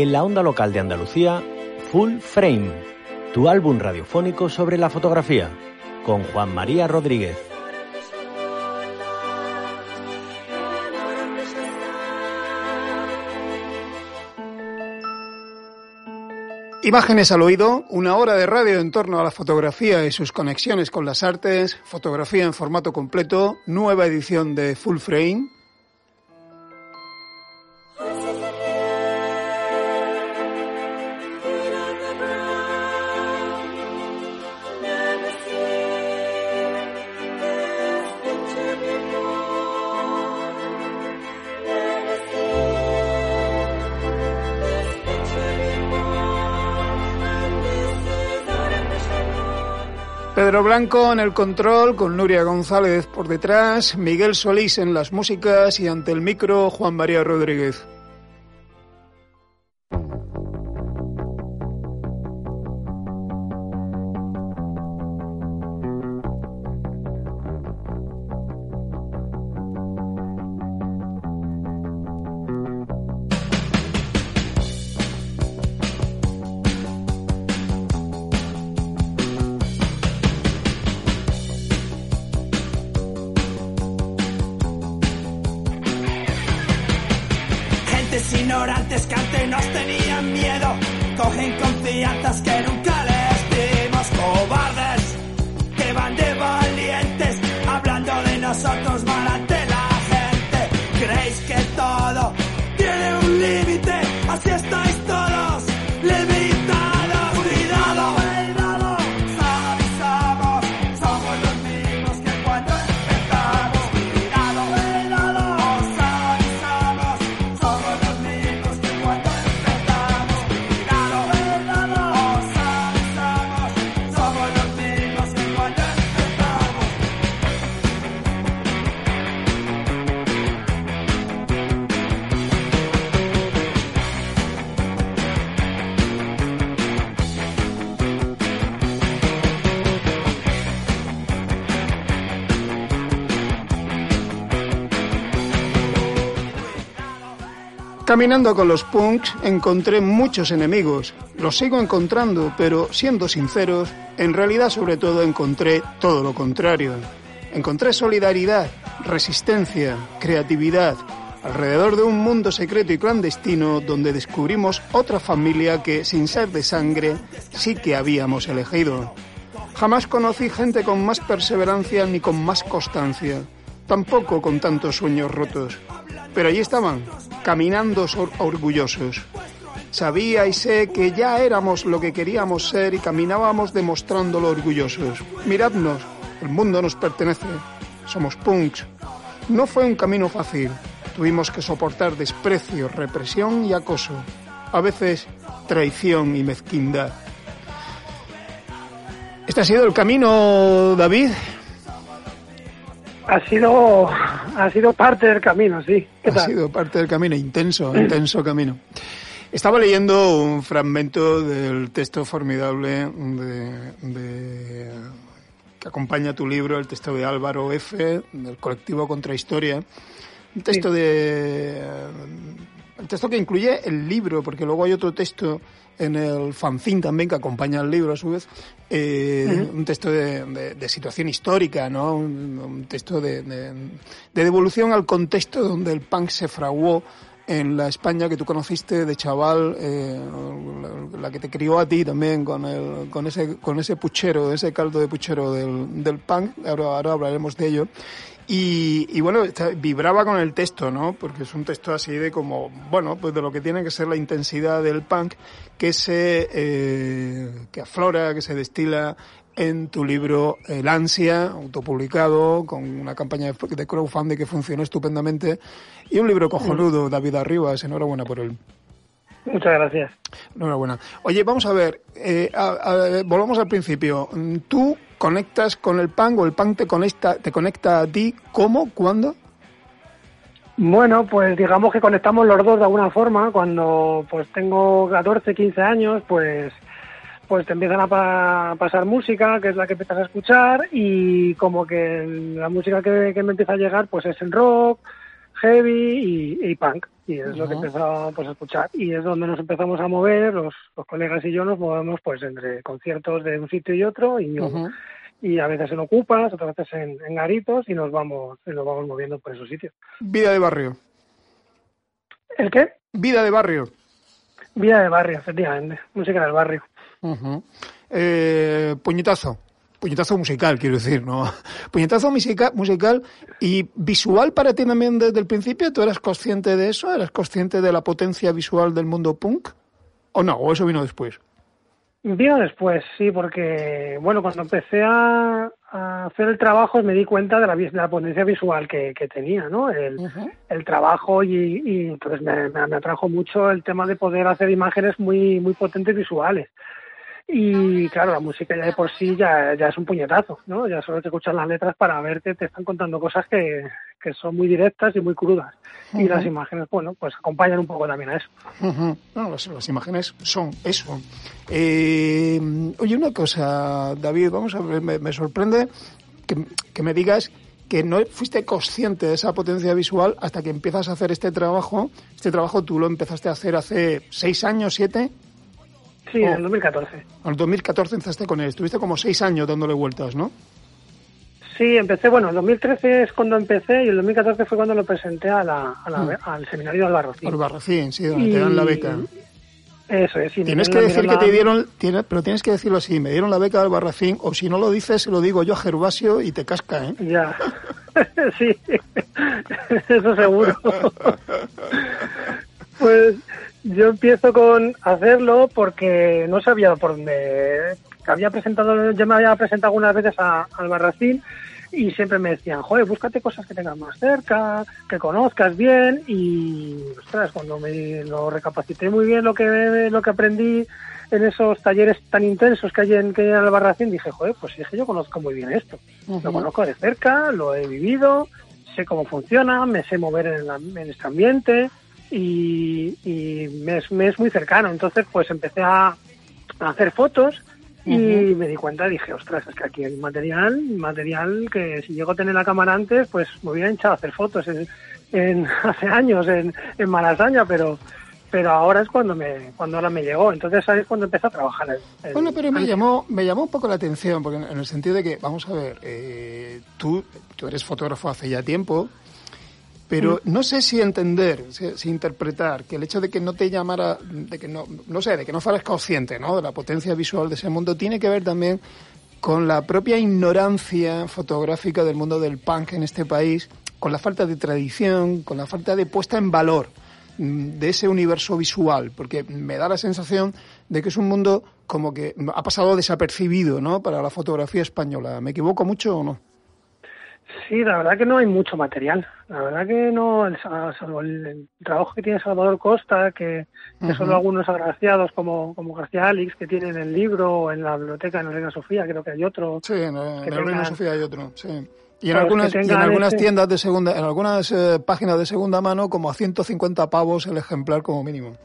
En la onda local de Andalucía, Full Frame, tu álbum radiofónico sobre la fotografía, con Juan María Rodríguez. Imágenes al oído, una hora de radio en torno a la fotografía y sus conexiones con las artes, fotografía en formato completo, nueva edición de Full Frame, Pedro Blanco en el control, con Nuria González por detrás, Miguel Solís en las músicas y ante el micro Juan María Rodríguez. ignorantes que antes nos tenían miedo, cogen confianzas que Caminando con los punks encontré muchos enemigos. Los sigo encontrando, pero siendo sinceros, en realidad sobre todo encontré todo lo contrario. Encontré solidaridad, resistencia, creatividad, alrededor de un mundo secreto y clandestino donde descubrimos otra familia que, sin ser de sangre, sí que habíamos elegido. Jamás conocí gente con más perseverancia ni con más constancia, tampoco con tantos sueños rotos. Pero allí estaban, caminando orgullosos. Sabía y sé que ya éramos lo que queríamos ser y caminábamos demostrándolo orgullosos. Miradnos, el mundo nos pertenece. Somos punks. No fue un camino fácil. Tuvimos que soportar desprecio, represión y acoso. A veces traición y mezquindad. Este ha sido el camino, David. Ha sido, ha sido parte del camino, sí. ha sido parte del camino, intenso, intenso camino. Estaba leyendo un fragmento del texto formidable de, que acompaña tu libro, el texto de Álvaro F., del colectivo Contrahistoria. Un texto de. El texto que incluye el libro, porque luego hay otro texto en el fanzine también que acompaña el libro a su vez, eh, un texto de, situación histórica, ¿no? Un, texto de, devolución al contexto donde el punk se fraguó en la España que tú conociste de chaval, eh, la, que te crió a ti también con, el, con, ese, con ese puchero, ese caldo de puchero del, del punk, ahora, ahora hablaremos de ello. Y, bueno, vibraba con el texto, ¿no? Porque es un texto así de como, bueno, pues de lo que tiene que ser la intensidad del punk que se, eh, que aflora, que se destila en tu libro El Ansia, autopublicado, con una campaña de crowdfunding que funcionó estupendamente, y un libro cojonudo, David Arribas, enhorabuena por él. Muchas gracias. Enhorabuena. Oye, vamos a ver, eh, volvamos al principio. Tú conectas con el PAN o el PAN te conecta, te conecta a ti, ¿cómo? ¿Cuándo? Bueno, pues digamos que conectamos los dos de alguna forma. Cuando pues tengo 14, 15 años, pues pues te empiezan a pasar música, que es la que empiezas a escuchar, y como que la música que, me empieza a llegar, pues es el rock, heavy y, punk, y es lo que empezamos pues, a escuchar. Y es donde nos empezamos a mover, los, los colegas y yo nos movemos pues entre conciertos de un sitio y otro, y y a veces en ocupas, otras veces en, garitos y nos vamos nos vamos moviendo por esos sitios. Vida de barrio. ¿El qué? Vida de barrio. Vida de barrio, efectivamente. Música del barrio. eh, puñetazo. Puñetazo musical, quiero decir, ¿no? Puñetazo musical, musical y visual para ti también desde el principio. ¿Tú eras consciente de eso? ¿Eras consciente de la potencia visual del mundo punk? ¿O no? ¿O eso vino después? Vino después, sí, porque, bueno, cuando empecé a, hacer el trabajo me di cuenta de la, de la potencia visual que, tenía, ¿no? El, el trabajo y, y entonces me, me, atrajo mucho el tema de poder hacer imágenes muy, muy potentes visuales. Y claro, la música ya de por sí ya, ya es un puñetazo, ¿no? Ya solo te escuchas las letras para ver que te están contando cosas que, que son muy directas y muy crudas. Y las imágenes, bueno, pues acompañan un poco también a eso. no, las, imágenes son eso. Eh, oye, una cosa, David, vamos a ver, me, sorprende que, que me digas que no fuiste consciente de esa potencia visual hasta que empiezas a hacer este trabajo. Este trabajo tú lo empezaste a hacer hace seis años, siete. Sí, en el 2014. En el 2014 empezaste con él. Estuviste como seis años dándole vueltas, ¿no? Sí, empecé, bueno, el 2013 es cuando empecé y el 2014 fue cuando lo presenté a la, mm. al seminario de Albarracín. Albarracín, sí, donde te dan la beca. Eso es. Tienes que decir que te dieron, pero tienes que decirlo así, me dieron la beca de Albarracín, o si no lo dices, lo digo yo a Gervasio y te casca, ¿eh? Ya, sí, eso seguro. yo empiezo con hacerlo porque no sabía por dónde. Había presentado, yo me había presentado algunas veces a, al Barracín y siempre me decían, joder, búscate cosas que tengas más cerca, que conozcas bien y, ostras, cuando me lo recapacité muy bien lo que lo que aprendí en esos talleres tan intensos que hay en, que hay en el Barracín, dije, joder, pues sí, es que yo conozco muy bien esto. Lo conozco de cerca, lo he vivido, sé cómo funciona, me sé mover en, en este ambiente y, me, es, me, es, muy cercano. Entonces, pues empecé a, hacer fotos y me di cuenta, dije, ostras, es que aquí hay material, material que si llego a tener la cámara antes, pues me hubiera hinchado a hacer fotos en, hace años en, en Malasaña, pero pero ahora es cuando me cuando ahora me llegó entonces ahí es cuando empecé a trabajar bueno pero me llamó me llamó un poco la atención porque en, el sentido de que vamos a ver eh, tú tú eres fotógrafo hace ya tiempo pero no sé si entender, si, interpretar que el hecho de que no te llamara, de que no, no sé, de que no fueras consciente, ¿no? De la potencia visual de ese mundo tiene que ver también con la propia ignorancia fotográfica del mundo del punk en este país, con la falta de tradición, con la falta de puesta en valor mm, de ese universo visual, porque me da la sensación de que es un mundo como que ha pasado desapercibido, ¿no? Para la fotografía española. ¿Me equivoco mucho o no? Sí, la verdad que no hay mucho material. La verdad que no, salvo el, trabajo que tiene Salvador Costa, que, son algunos agraciados como, como García Alix, que tienen el libro o en la biblioteca en la Reina Sofía, creo que hay otro. Sí, en, la Reina Sofía hay otro, sí. Y en algunas, en algunas tiendas de segunda, en algunas eh, páginas de segunda mano, como a 150 pavos el ejemplar como mínimo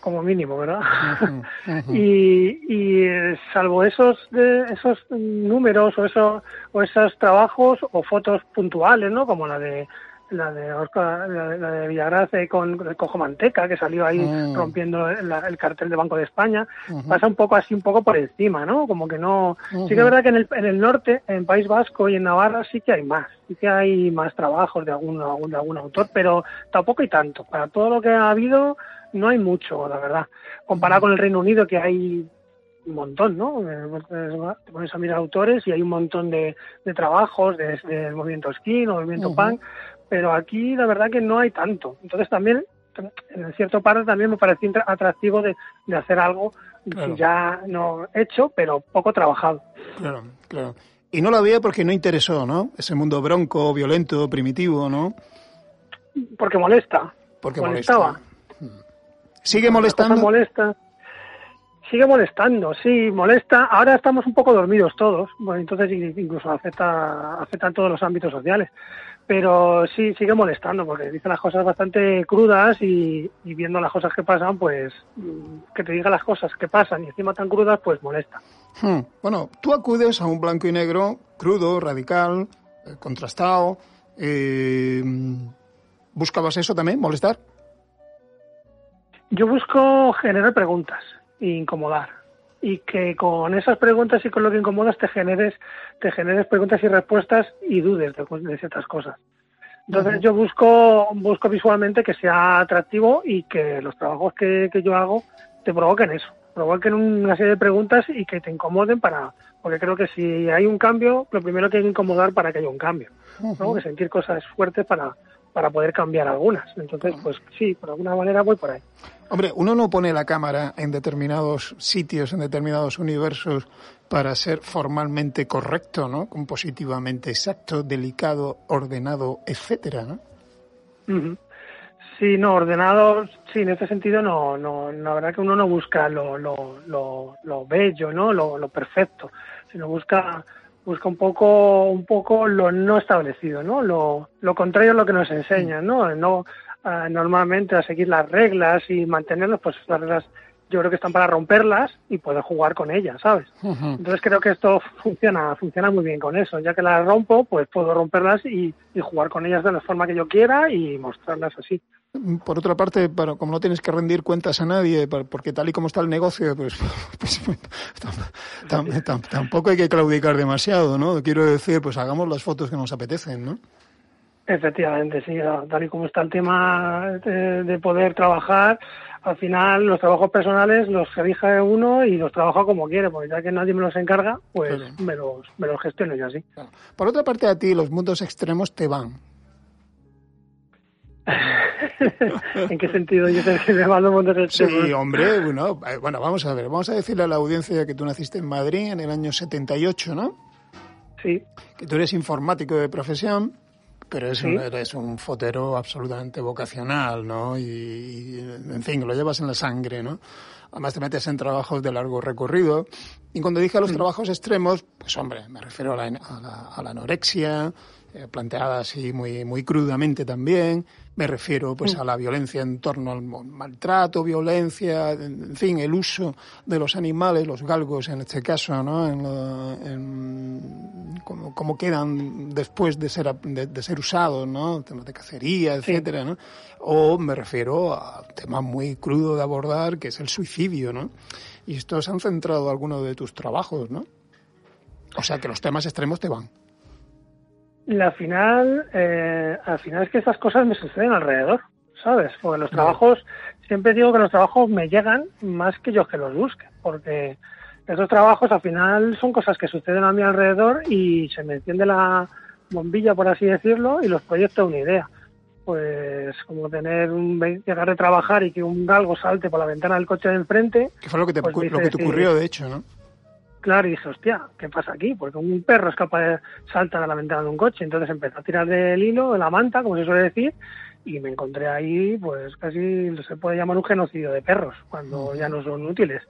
como mínimo, ¿verdad? y, y salvo esos esos números o esos o esos trabajos o fotos puntuales, ¿no? Como la de la de la, de Villagrace con el Cojo Manteca que salió ahí mm. rompiendo el cartel de Banco de España pasa un poco así un poco por encima no como que no sí que es verdad que en el, en el norte en País Vasco y en Navarra sí que hay más sí que hay más trabajos de algún, de algún autor pero tampoco hay tanto para todo lo que ha habido no hay mucho, la verdad. Comparado con el Reino Unido, que hay un montón, ¿no? Te pones a mirar autores y hay un montón de, trabajos desde el movimiento skin o movimiento punk, pero aquí la verdad que no hay tanto. Entonces también, en cierto parte también me pareció atractivo de, hacer algo ya no hecho, pero poco trabajado. Claro, claro. Y no lo había porque no interesó, ¿no? Ese mundo bronco, violento, primitivo, ¿no? Porque molesta. Porque molestaba. ¿Sigue molestando? Molesta. Sigue molestando, sí, molesta. Ahora estamos un poco dormidos todos, bueno, entonces incluso afecta, afecta en todos los ámbitos sociales. Pero sí, sigue molestando porque dice las cosas bastante crudas y, viendo las cosas que pasan, pues mm, que te diga las cosas que pasan y encima tan crudas, pues molesta. Hmm. Bueno, tú acudes a un blanco y negro crudo, radical, eh, contrastado. Eh, ¿Buscabas eso también, molestar? Yo busco generar preguntas e incomodar. Y que con esas preguntas y con lo que incomodas te generes, te generes preguntas y respuestas y dudes de, ciertas cosas. Entonces yo busco, busco visualmente que sea atractivo y que los trabajos que, que yo hago te provoquen eso, provoquen una serie de preguntas y que te incomoden para, porque creo que si hay un cambio, lo primero que hay que incomodar para que haya un cambio, ¿no? Que sentir cosas fuertes para, para poder cambiar algunas. Entonces, pues sí, por alguna manera voy por ahí. Hombre, uno no pone la cámara en determinados sitios, en determinados universos, para ser formalmente correcto, ¿no? Compositivamente exacto, delicado, ordenado, etcétera, ¿no? Sí, no, ordenado, sí, en ese sentido no, no, la verdad que uno no busca lo, lo, lo, bello, ¿no? Lo, lo perfecto, sino busca busca un poco, un poco lo no establecido, ¿no? Lo, lo contrario a lo que nos enseñan, ¿no? No ah, normalmente a seguir las reglas y mantenerlas, pues las reglas yo creo que están para romperlas y poder jugar con ellas, ¿sabes? Entonces creo que esto funciona, funciona muy bien con eso. Ya que las rompo, pues puedo romperlas y, y jugar con ellas de la forma que yo quiera y mostrarlas así. Por otra parte, para, como no tienes que rendir cuentas a nadie, porque tal y como está el negocio, pues, pues tampoco hay que claudicar demasiado, ¿no? Quiero decir, pues hagamos las fotos que nos apetecen, ¿no? Efectivamente, sí, tal y como está el tema de, poder trabajar, al final los trabajos personales los elige uno y los trabaja como quiere, porque ya que nadie me los encarga, pues me, los, me los gestiono yo así. Por otra parte, a ti los mundos extremos te van. ¿En qué sentido yo que me mando mundos extremos? Sí, hombre, bueno, eh, bueno, vamos a ver, vamos a decirle a la audiencia que tú naciste en Madrid en el año 78, ¿no? Sí. Que tú eres informático de profesión pero es, un, eres un fotero absolutamente vocacional, ¿no? Y, en fin, lo llevas en la sangre, ¿no? Además te metes en trabajos de largo recorrido. Y cuando dije a los mm. trabajos extremos, pues hombre, me refiero a la, a la anorexia, eh, planteada así muy, muy crudamente también. Me refiero pues mm. a la violencia en torno al maltrato, violencia, en fin, el uso de los animales, los galgos en este caso, ¿no? En, como, quedan después de ser, de, ser usados, ¿no? Temas de cacería, etcétera, ¿no? O me refiero a un tema muy crudo de abordar, que es el suicidio, ¿no? Y estos han centrado algunos de tus trabajos, ¿no? O sea que los temas extremos te van. La final, eh, al final es que esas cosas me suceden alrededor, ¿sabes? Porque los trabajos, siempre digo que los trabajos me llegan más que yo que los busque, porque esos trabajos al final son cosas que suceden a mi alrededor y se me enciende la bombilla, por así decirlo, y los proyecto una idea. Pues como tener un llegar de trabajar y que un galgo salte por la ventana del coche de enfrente. Que fue lo que te, pues lo que te ocurrió, de hecho, ¿no? Claro, y dije, hostia, ¿qué pasa aquí? Porque un perro es capaz de saltar a la ventana de un coche. Entonces empecé a tirar del hilo, de la manta, como se suele decir, y me encontré ahí, pues casi se puede llamar un genocidio de perros, cuando ya no son útiles.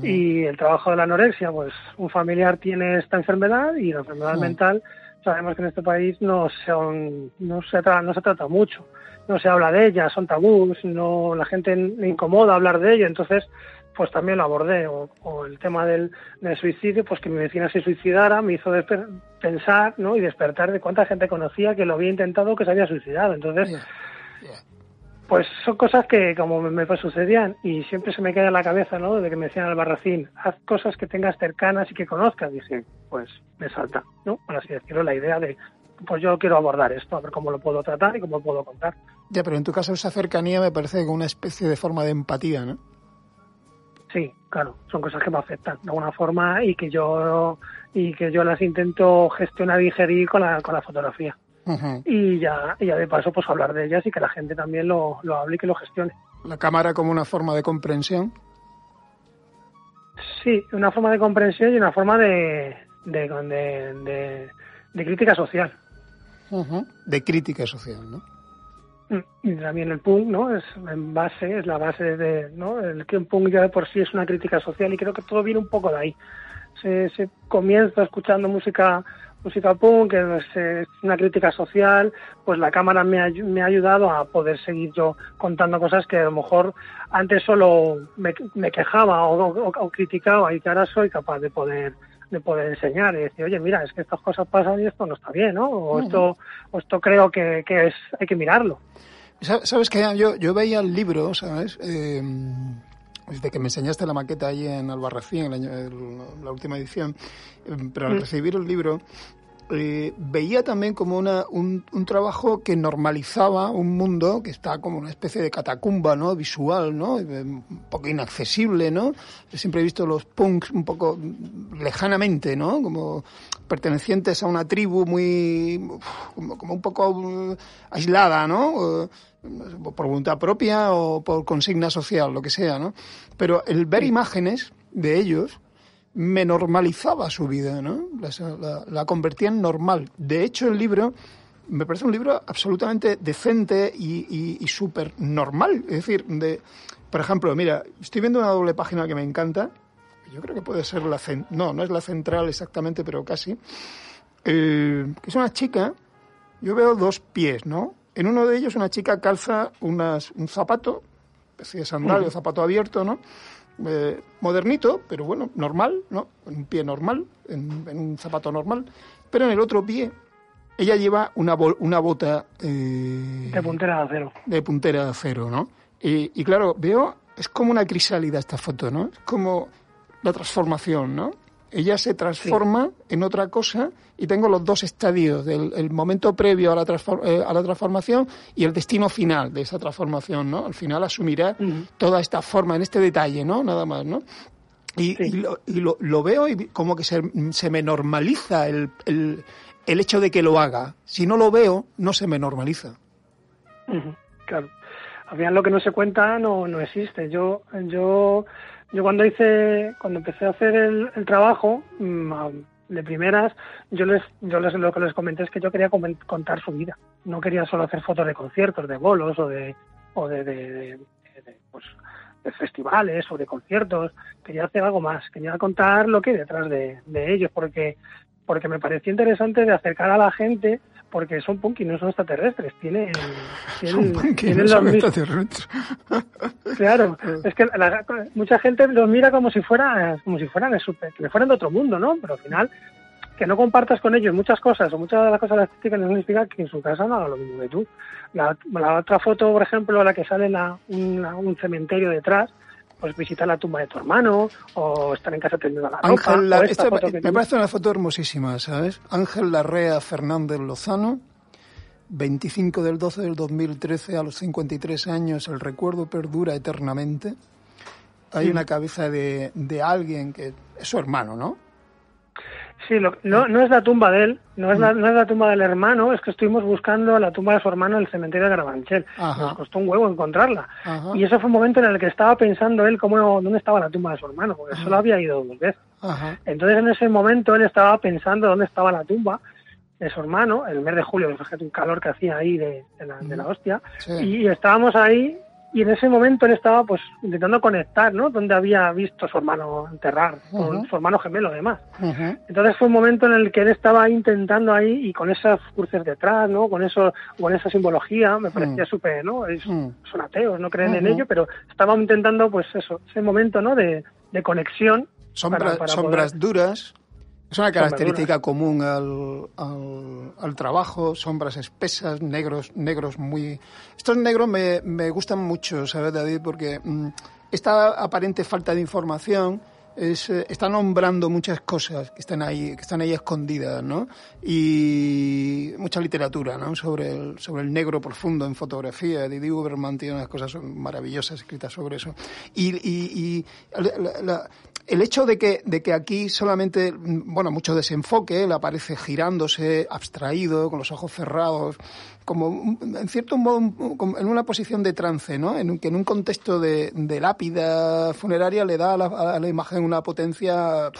Y el trabajo de la anorexia, pues un familiar tiene esta enfermedad y la enfermedad mental, sabemos que en este país no, son, no, se, no se trata mucho. No se habla de ella, son tabús, no, la gente le incomoda hablar de ello. Entonces, pues también lo abordé. O, el tema del, suicidio, pues que mi vecina se suicidara me hizo pensar ¿no? y despertar de cuánta gente conocía que lo había intentado que se había suicidado. Entonces, pues son cosas que como me, sucedían y siempre se me queda en la cabeza, ¿no? De que me decían al barracín, haz cosas que tengas cercanas y que conozcas. Dije, pues me salta, ¿no? Por así decirlo, la idea de, pues yo quiero abordar esto, a ver cómo lo puedo tratar y cómo lo puedo contar. Ya, pero en tu caso esa cercanía me parece como una especie de forma de empatía, ¿no? Sí, claro, son cosas que me afectan de alguna forma y que yo y que yo las intento gestionar y digerir con la, con la fotografía. Y ya, y ya de paso pues hablar de ellas y que la gente también lo, lo hable y que lo gestione. La cámara como una forma de comprensión. Sí, una forma de comprensión y una forma de, de, de, de, crítica social. De crítica social, ¿no? Y también el punk, ¿no? Es en base, es la base de, ¿no? El que un punk ya de por sí es una crítica social y creo que todo viene un poco de ahí. Se, se comienza escuchando música música punk, que es una crítica social, pues la cámara me ha, me ha ayudado a poder seguir yo contando cosas que a lo mejor antes solo me, me quejaba o, o, criticaba y que ahora soy capaz de poder de poder enseñar y decir, oye, mira, es que estas cosas pasan y esto no está bien, ¿no? O esto, o esto creo que, que es, hay que mirarlo. ¿Sabes qué? Yo, yo veía el libro, ¿sabes? Eh, desde que me enseñaste la maqueta ahí en Albarracín, en la última edición, eh, pero al mm. recibir el libro, eh, veía también como una, un, trabajo que normalizaba un mundo que está como una especie de catacumba, ¿no? Visual, ¿no? Eh, un poco inaccesible, ¿no? Yo siempre he visto los punks un poco lejanamente, ¿no? Como pertenecientes a una tribu muy, como, como un poco aislada, ¿no? por voluntad propia o por consigna social, lo que sea, ¿no? Pero el ver imágenes de ellos me normalizaba su vida, ¿no? La, convertía en normal. De hecho, el libro me parece un libro absolutamente decente y, y, súper normal. Es decir, de, por ejemplo, mira, estoy viendo una doble página que me encanta. Yo creo que puede ser la... No, no es la central exactamente, pero casi. Eh, que es una chica... Yo veo dos pies, ¿no? En uno de ellos una chica calza unas, un zapato, especie de sandalia, zapato abierto, ¿no? Eh, modernito, pero bueno, normal, ¿no? En un pie normal, en, un zapato normal. Pero en el otro pie ella lleva una, una bota... Eh, de puntera de acero. De puntera de acero, ¿no? Y, y, claro, veo, es como una crisálida esta foto, ¿no? Es como la transformación, ¿no? Ella se transforma en otra cosa y tengo los dos estadios, del el momento previo a la, eh, a la transformación y el destino final de esa transformación, ¿no? Al final asumirá toda esta forma, en este detalle, ¿no? Nada más, ¿no? Y, lo, lo, veo y como que se, se me normaliza el, el, el, hecho de que lo haga. Si no lo veo, no se me normaliza. Claro. Al final lo que no se cuenta no, no existe. Yo, yo yo cuando hice, cuando empecé a hacer el, trabajo, mm, de primeras, yo les, yo les, lo que les comenté es que yo quería contar su vida. No quería solo hacer fotos de conciertos, de bolos o de, o de, de, pues, de festivales o de conciertos. Quería hacer algo más. Quería contar lo que hay detrás de, de ellos, porque, porque me pareció interesante de acercar a la gente porque son punky, no son extraterrestres. Tienen, tienen, son tienen no son extraterrestres. Claro, es que mucha gente los mira como si fueran, como si fueran, que fueran de otro mundo, ¿no? Pero al final, que no compartas con ellos muchas cosas o muchas de las cosas artísticas no significa que en su casa no haga lo mismo que tú. La, otra foto, por ejemplo, la que sale la, un cementerio detrás, pues visitar la tumba de tu hermano o estar en casa teniendo la Ángel, ropa. me parece una foto hermosísima, ¿sabes? Ángel Larrea Fernández Lozano, 25 del 12 del 2013 a los 53 años, el recuerdo perdura eternamente. Hay una cabeza de, de alguien que es su hermano, ¿no? Sí, no, no es la tumba de él, no es, la, no es la tumba del hermano, es que estuvimos buscando la tumba de su hermano en el cementerio de Garabanchel. Nos costó un huevo encontrarla. Y ese fue un momento en el que estaba pensando él cómo, dónde estaba la tumba de su hermano, porque solo había ido dos veces. Entonces en ese momento él estaba pensando dónde estaba la tumba de su hermano, el mes de julio, fíjate un calor que hacía ahí de, la, de la, hostia, y estábamos ahí y en ese momento él estaba pues intentando conectar, ¿no? Donde había visto a su hermano enterrar, con su hermano gemelo además. Entonces fue un momento en el que él estaba intentando ahí y con esas cruces detrás, ¿no? Con eso, con esa simbología, me parecía súper, ¿no? Son ateos, no creen en ello, pero estábamos intentando pues eso, ese momento, ¿no? De, conexión. sombras duras es una característica común al, al, trabajo, sombras espesas, negros, negros muy... Estos negros me, me gustan mucho, ¿sabes, David? Porque mm, esta aparente falta de información es, eh, está nombrando muchas cosas que están ahí, que están ahí escondidas, ¿no? Y mucha literatura, ¿no? Sobre el, sobre el negro profundo en fotografía. Didi Uberman tiene unas cosas maravillosas escritas sobre eso. Y, y, el hecho de que, de que aquí solamente, bueno, mucho desenfoque, él aparece girándose, abstraído, con los ojos cerrados, como en cierto modo en una posición de trance, ¿no? En que en un contexto de, lápida funeraria le da a la, imagen una potencia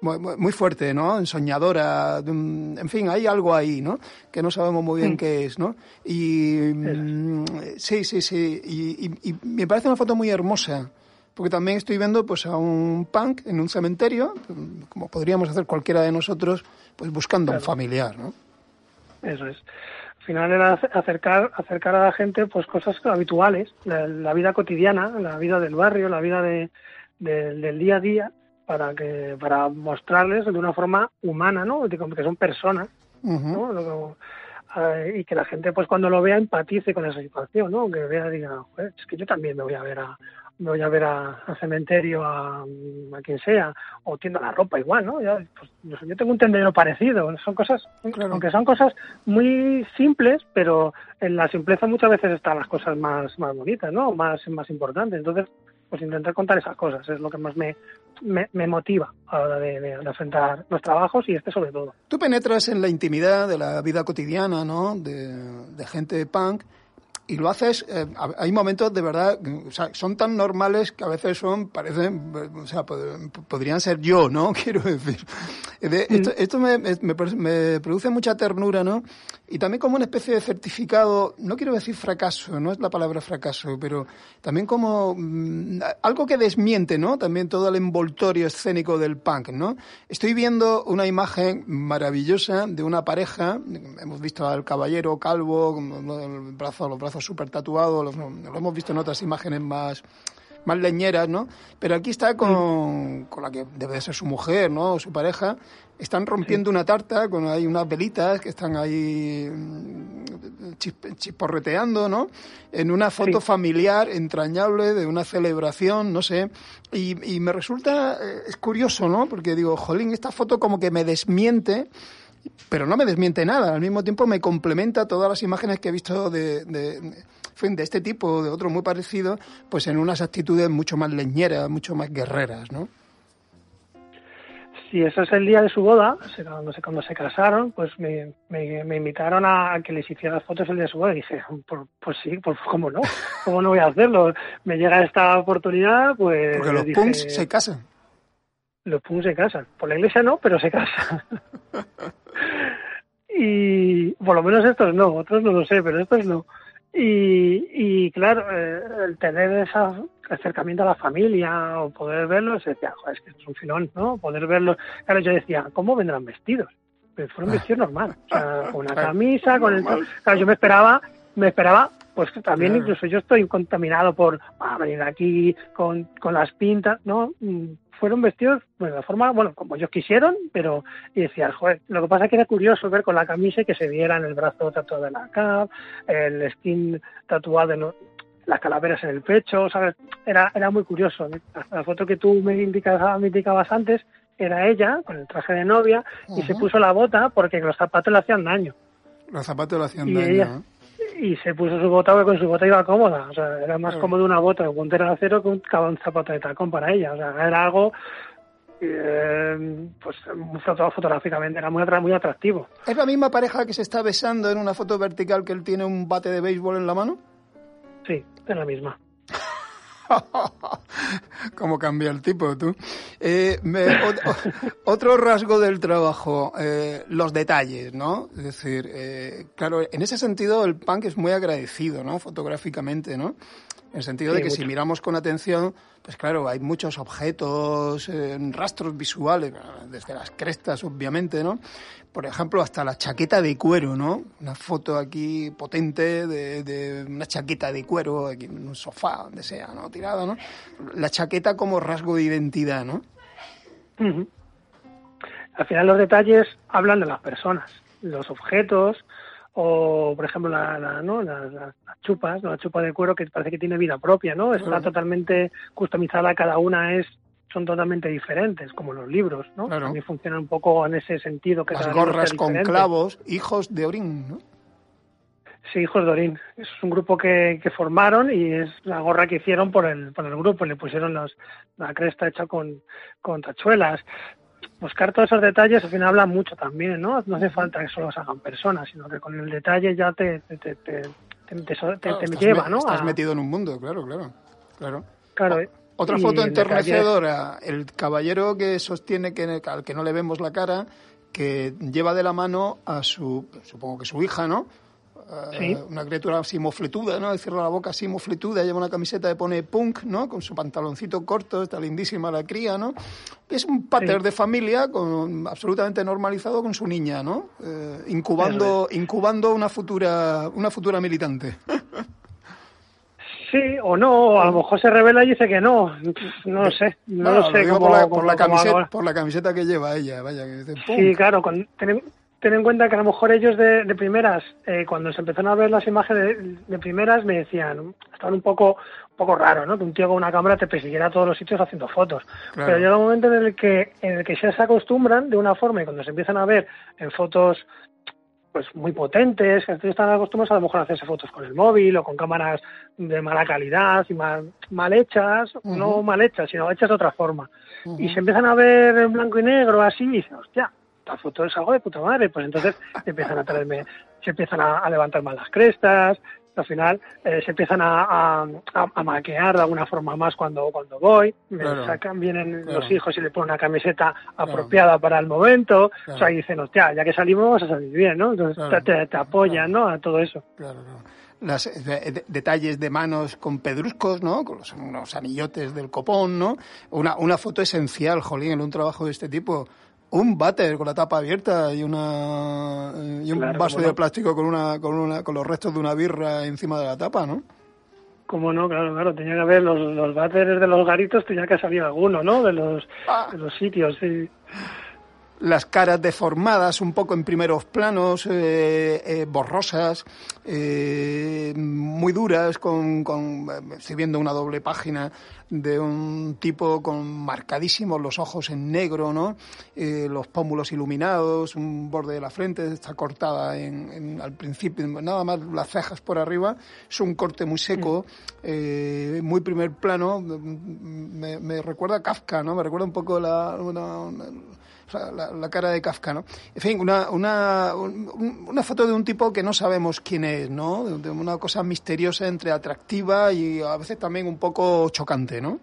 muy, fuerte, ¿no? Ensoñadora, en fin, hay algo ahí, ¿no? Que no sabemos muy bien qué es, ¿no? Y mm, sí, sí, sí, y, me parece una foto muy hermosa porque también estoy viendo pues a un punk en un cementerio, como podríamos hacer cualquiera de nosotros, pues buscando a un familiar, ¿no? Eso es final era acercar, acercar a la gente pues cosas habituales, la, vida cotidiana, la vida del barrio, la vida de, del día a día, para que para mostrarles de una forma humana, ¿no? que son personas, ¿no? Eh, y que la gente pues cuando lo vea empatice con esa situación, ¿no? Que vea diga, es que yo también me voy a ver a, voy a ver al cementerio a, a, quien sea, o tiendo la ropa igual, ¿no? Pues, yo tengo un tendero parecido, son cosas, aunque son cosas muy simples, pero en la simpleza muchas veces están las cosas más, más bonitas, ¿no? Más, más importantes. Entonces, pues intentar contar esas cosas es lo que más me, me, motiva a la hora de, de, enfrentar los trabajos y este sobre todo. Tú penetras en la intimidad de la vida cotidiana, ¿no? De, de gente punk y lo haces, eh, hay momentos de verdad, o sea, son tan normales que a veces son, parecen, o sea, podrían ser yo, ¿no? Quiero decir. Esto, esto me, me, me, produce mucha ternura, ¿no? Y también como una especie de certificado, no quiero decir fracaso, no es la palabra fracaso, pero también como mm, algo que desmiente, ¿no? También todo el envoltorio escénico del punk, ¿no? Estoy viendo una imagen maravillosa de una pareja, hemos visto al caballero calvo, el brazo, los brazos súper tatuados, lo hemos visto en otras imágenes más más leñeras, ¿no? Pero aquí está con, con la que debe de ser su mujer, ¿no? Su pareja, están rompiendo una tarta con hay unas velitas que están ahí mm, chisporreteando, ¿no? En una foto familiar entrañable de una celebración, no sé. Y, y me resulta, eh, es curioso, ¿no? Porque digo, jolín, esta foto como que me desmiente pero no me desmiente nada, al mismo tiempo me complementa todas las imágenes que he visto de, de, de este tipo, o de otro muy parecido, pues en unas actitudes mucho más leñeras, mucho más guerreras, ¿no? si eso es el día de su boda, cuando se, cuando se casaron, pues me, me, invitaron a, que les hiciera fotos el día de su boda. Y dije, pues, pues sí, pues cómo no, cómo no voy a hacerlo. Me llega esta oportunidad, pues... Porque los punks se casan. Los punks se casan. Por la iglesia no, pero se casan. y por lo menos estos no, otros no lo sé, pero estos no. Y, y claro, eh, el tener ese acercamiento a la familia o poder verlos, decía, joder, es que es un filón, ¿no? Poder verlos. Claro, yo decía, ¿cómo vendrán vestidos? Pero fueron vestidos normal, o sea, con una camisa, con el. Claro, yo me esperaba, me esperaba, pues también incluso yo estoy contaminado por ah, venir aquí con, con las pintas, ¿no? Fueron vestidos pues, de la forma, bueno, como ellos quisieron, pero y decías, joder, lo que pasa es que era curioso ver con la camisa que se viera en el brazo tatuado de la cap, el skin tatuado, en las calaveras en el pecho, ¿sabes? Era, era muy curioso. La, foto que tú me indicabas, me indicabas antes era ella con el traje de novia y se puso la bota porque los zapatos le hacían daño. Los zapatos le hacían daño y se puso su bota porque con su bota iba cómoda. O sea, era más cómodo una bota de puntera de acero que un, un zapato de tacón para ella. O sea, era algo eh, pues fotográficamente era muy, muy atractivo. ¿Es la misma pareja que se está besando en una foto vertical que él tiene un bate de béisbol en la mano? Sí, es la misma. ¿Cómo cambia el tipo tú? Eh, otro rasgo del trabajo, eh, los detalles, ¿no? Es decir, eh, claro, en ese sentido el punk es muy agradecido, ¿no? Fotográficamente, ¿no? En el sentido de que si miramos con atención, pues claro, hay muchos objetos, rastros visuales, desde las crestas, obviamente, ¿no? Por ejemplo, hasta la chaqueta de cuero, ¿no? Una foto aquí potente de, una chaqueta de cuero aquí en un sofá, donde sea, ¿no? Tirado, ¿no? La chaqueta como rasgo de identidad, ¿no? Al final los detalles hablan de las personas, los objetos, o por ejemplo la, la, ¿no? las, chupas, la chupa de cuero que parece que tiene vida propia, ¿no? Está totalmente customizada, cada una es son totalmente diferentes, como los libros, ¿no? Claro. También funcionan un poco en ese sentido. que Las gorras con diferente. clavos, hijos de Orín, ¿no? Sí, Hijos de Orín. Es un grupo que, que formaron y es la gorra que hicieron por el, por el grupo. Le pusieron los, la cresta hecha con, con tachuelas. Buscar todos esos detalles al final habla mucho también, ¿no? No hace falta que solo los hagan personas, sino que con el detalle ya te, te, te, te, te- Claro, lleva, me- ¿no? Estás A- metido en un mundo, claro, claro. claro. claro, Otra foto enternecedora, el caballero que sostiene que al que no le vemos la cara, que lleva de la mano a su, supongo que su hija, ¿no? Eh, Sí. Una criatura así mofletuda, ¿no? Cierra la boca así mofletuda, lleva una camiseta que pone punk, ¿no? Con su pantaloncito corto, está lindísima la cría, ¿no? Es un pater Sí. de familia con, absolutamente normalizado con su niña, ¿no? Eh, incubando, incubando una futura, una futura militante. Sí o no, o a lo mejor se revela y dice que no. No lo sé, no lo sé. digo cómo- por, la, por, la camiseta, por la camiseta que lleva ella, vaya, que dice. Sí, claro, con- ten, ten en cuenta que a lo mejor ellos de, de primeras, eh, cuando se empezaron a ver las imágenes de, de primeras, me decían, estaban un poco un poco raro, ¿no? Que un tío con una cámara te persiguiera a todos los sitios haciendo fotos. Claro. Pero llega un momento en el que en el que ya se acostumbran de una forma y cuando se empiezan a ver en fotos pues muy potentes, que están acostumbrados a lo mejor a hacerse fotos con el móvil o con cámaras de mala calidad y mal, mal hechas, no mal hechas, sino hechas de otra forma. Y se empiezan a ver en blanco y negro así y dicen, hostia, esta foto es algo de puta madre. Pues entonces empiezan a traerme, se empiezan a, a levantar más las crestas, al final eh, se empiezan a, a, a- maquear de alguna forma más cuando, cuando voy, me Claro. sacan, vienen Claro. los hijos y le ponen una camiseta apropiada para el momento, o sea, y dicen, hostia, ya que salimos vamos a salir bien, ¿no? Entonces te, apoyan, ¿no? A todo eso. Claro. Las, de- detalles de manos con pedruscos, ¿no? Con los, unos anillotes del copón, ¿no? Una, una foto esencial, jolín, en un trabajo de este tipo. Un váter con la tapa abierta y una y un Claro, vaso de no. plástico con una, con una con los restos de una birra encima de la tapa, ¿no? Como no, claro, claro, tenía que haber los, los váteres de los garitos, tenía que salir alguno, ¿no? De los, Ah. de los sitios, sí. Las caras deformadas un poco en primeros planos, eh, eh, borrosas, eh, muy duras, con, con, eh, estoy viendo una doble página de un tipo con marcadísimos los ojos en negro, ¿no? Eh, los pómulos iluminados, un borde de la frente está cortada en, en- al principio, nada más las cejas por arriba, es un corte muy seco, eh, muy primer plano, me, me recuerda a Kafka, ¿no? Me recuerda un poco la, una- una- o sea, la, la cara de Kafka, ¿no? En fin, una, una, un- una foto de un tipo que no sabemos quién es, ¿no? De una cosa misteriosa entre atractiva y a veces también un poco chocante, ¿no?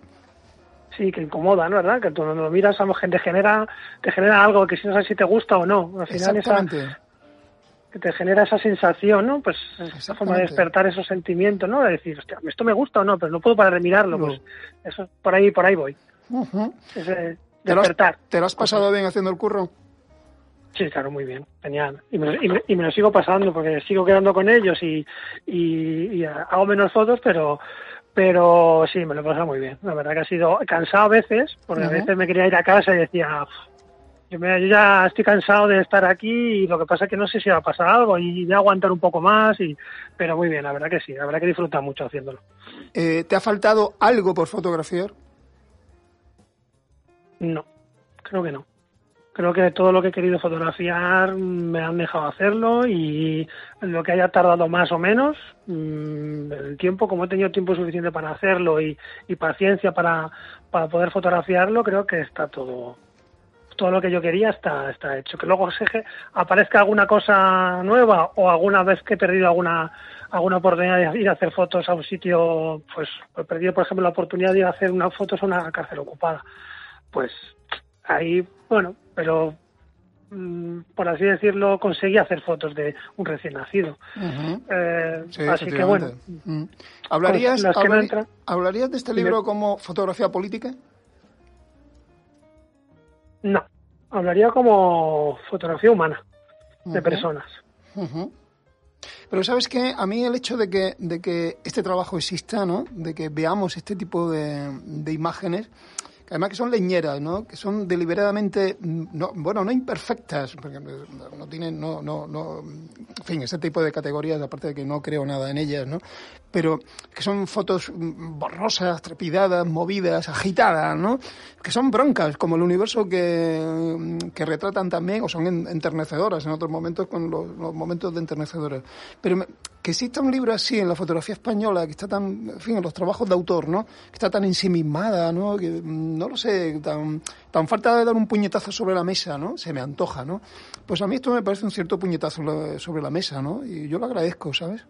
Sí, que incomoda, ¿no? ¿Verdad? Que tú cuando lo miras, a lo mejor te genera, te genera algo que si no sabes si te gusta o no. Al final esa, Exactamente. que te genera esa sensación, ¿no? Pues esa forma de despertar esos sentimientos, ¿no? De decir, hostia, esto me gusta o no, pero no puedo parar de mirarlo. No. Pues eso, por ahí, por ahí voy. Ujú. Ese ¿Te lo, has, despertar. ¿Te lo has pasado bien haciendo el curro? Sí, claro, muy bien, genial. Y me, y me- y me lo sigo pasando porque sigo quedando con ellos y, y, y hago menos fotos, pero pero sí, me lo he pasado muy bien. La verdad que ha sido cansado a veces, porque a veces me quería ir a casa y decía, "Uf, yo, me- yo ya estoy cansado de estar aquí y lo que pasa es que no sé si va a pasar algo y voy a aguantar un poco más, y pero muy bien, la verdad que sí, la verdad que disfruta mucho haciéndolo. Eh, ¿Te ha faltado algo por fotografiar? No, creo que no. Creo que todo lo que he querido fotografiar me han dejado hacerlo y lo que haya tardado más o menos, mm, el tiempo, como he tenido tiempo suficiente para hacerlo y, y paciencia para, para poder fotografiarlo, creo que está todo todo lo que yo quería está está hecho. Que luego se, aparezca alguna cosa nueva o alguna vez que he perdido alguna alguna oportunidad de ir a hacer fotos a un sitio, pues he perdido, por ejemplo, la oportunidad de ir a hacer unas fotos a una cárcel ocupada pues ahí, bueno, pero mm, por así decirlo, conseguí hacer fotos de un recién nacido. Eh, Sí, así que bueno. Mm. ¿Hablarías, no entran. ¿Hablarías de este libro como fotografía política? no, hablaría como fotografía humana de personas. Pero sabes que a mí el hecho de que, de que este trabajo exista, ¿no? de que veamos este tipo de, de imágenes, además que son leñeras, ¿no? Que son deliberadamente, mm, no, bueno, no imperfectas, porque no tienen, no, no, no, en fin, ese tipo de categorías, aparte de que no creo nada en ellas, ¿no? Pero que son fotos mm, borrosas, trepidadas, movidas, agitadas, ¿no? Que son broncas, como el universo que, mm, que retratan también, o son enternecedoras en otros momentos con los, momentos de enternecedoras. Pero que exista un libro así en la fotografía española, que está tan, en fin, en los trabajos de autor, ¿no? Que está tan ensimismada, ¿no? Que, no lo sé, tan, tan falta de dar un puñetazo sobre la mesa, ¿no? Se me antoja, ¿no? Pues a mí esto me parece un cierto puñetazo sobre la mesa, ¿no? Y yo lo agradezco, ¿sabes?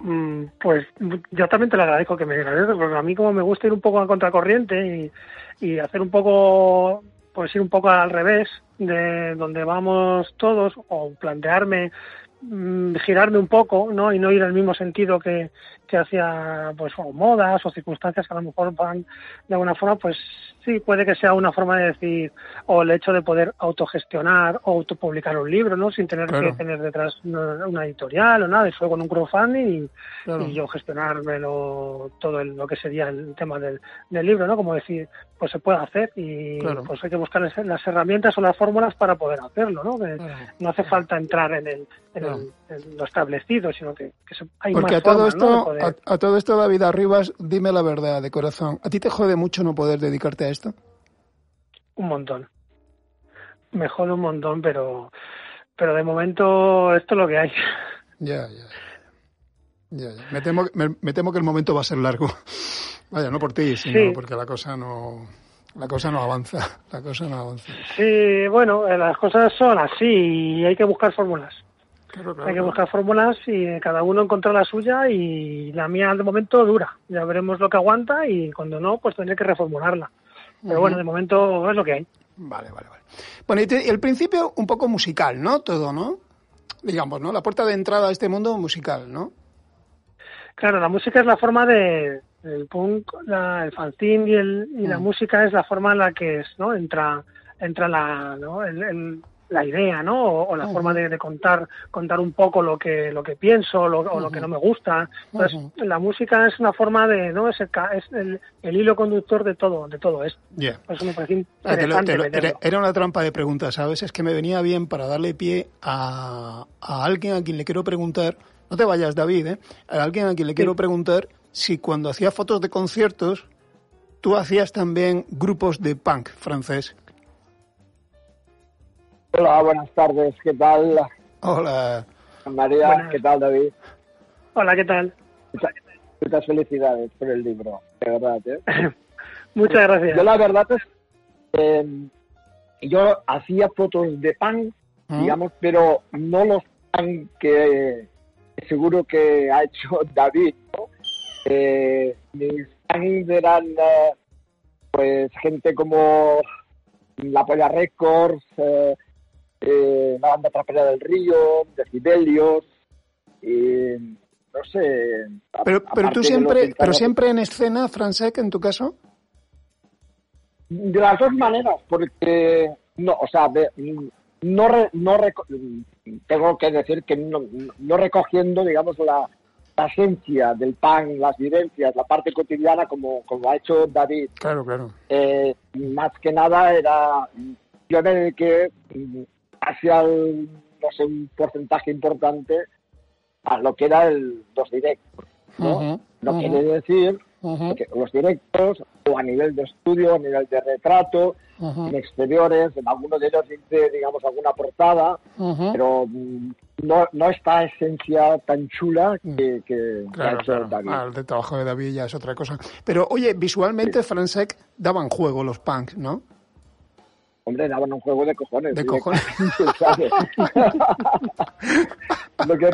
Mm, pues yo también te lo agradezco que me digas porque a mí como me gusta ir un poco a contracorriente y, hacer un poco, pues ir un poco al revés de donde vamos todos, o plantearme mm, girarme un poco, ¿no? Y no ir al mismo sentido que, que hacia, pues, modas o circunstancias que a lo mejor van de alguna forma, pues sí, puede que sea una forma de decir, o el hecho de poder autogestionar o autopublicar un libro, ¿no? Sin tener que tener detrás una, editorial o nada, eso con un crowdfunding y, yo gestionármelo todo lo que sería el tema del, libro, ¿no? Como decir, pues se puede hacer y pues hay que buscar las herramientas o las fórmulas para poder hacerlo, ¿no? no hace falta entrar en, el, en, lo establecido, sino que, hay Porque más a todo esto, a, todo esto, David Arribas, dime la verdad de corazón. ¿A ti te jode mucho no poder dedicarte a esto? Un montón. Me jode un montón, pero, pero de momento esto es lo que hay. Ya, ya. ya, Me, temo, me, temo que el momento va a ser largo. Vaya, no por ti, sino porque la cosa no la cosa no avanza, la cosa no avanza. Sí, bueno, eh, las cosas son así y hay que buscar fórmulas. Hay que buscar fórmulas y cada uno encontrar la suya y la mía de momento dura. Ya veremos lo que aguanta y cuando no, pues tendré que reformularla. Pero bueno, de momento es lo que hay. Vale, vale, vale. Bueno, y el principio un poco musical, ¿no? Todo, ¿no? Digamos, ¿no? La puerta de entrada a este mundo musical, ¿no? Claro, la música es la forma de... El punk, el fanzine y, el, y la mm. música es la forma en la que es, ¿no? Entra, entra la, ¿no? el la idea, ¿no? O, la forma de, contar contar un poco lo que lo que pienso o lo que no me gusta. Entonces, la música es una forma de, ¿no? Es el, es el, hilo conductor de todo de todo esto. Eso me parece ah, interesante. era una trampa de preguntas, veces Es que me venía bien para darle pie a, a alguien a quien le quiero preguntar, no te vayas David, ¿eh? A alguien a quien le quiero preguntar si cuando hacía fotos de conciertos tú hacías también grupos de punk francés. Hola, buenas tardes, ¿qué tal? Hola. María, ¿qué tal, David? Hola, ¿qué tal? Muchas, felicidades por el libro, de verdad. ¿eh? Muchas gracias. Yo la verdad es eh, yo hacía fotos de pan, ¿Mm? digamos, pero no los pan que seguro que ha hecho David. Eh, mis fans eran eh, pues gente como La Polla Records, eh, eh, la banda trapera del río, Decibelios, y no sé. Pero, pero tú siempre, pero siempre en escena, Francesc, en tu caso. De las dos maneras, porque no, o sea, no, no tengo que decir que no, no recogiendo, digamos, la, esencia del pan, las vivencias, la parte cotidiana, como, como ha hecho David. Claro, claro. Eh, más que nada era, yo me dediqué hacia no sé, un porcentaje importante a lo que era el, los directos. ¿no? no quiere decir que los directos, o a nivel de estudio, a nivel de retrato, en exteriores, en alguno de ellos dice, digamos, alguna portada, pero mm, no, no esta esencia tan chula que, que, ha hecho David. Ah, el trabajo de David ya es otra cosa. Pero, oye, visualmente sí. Fransec daban juego los punks, ¿no? Hombre, daban un juego de cojones. De cojones. lo, que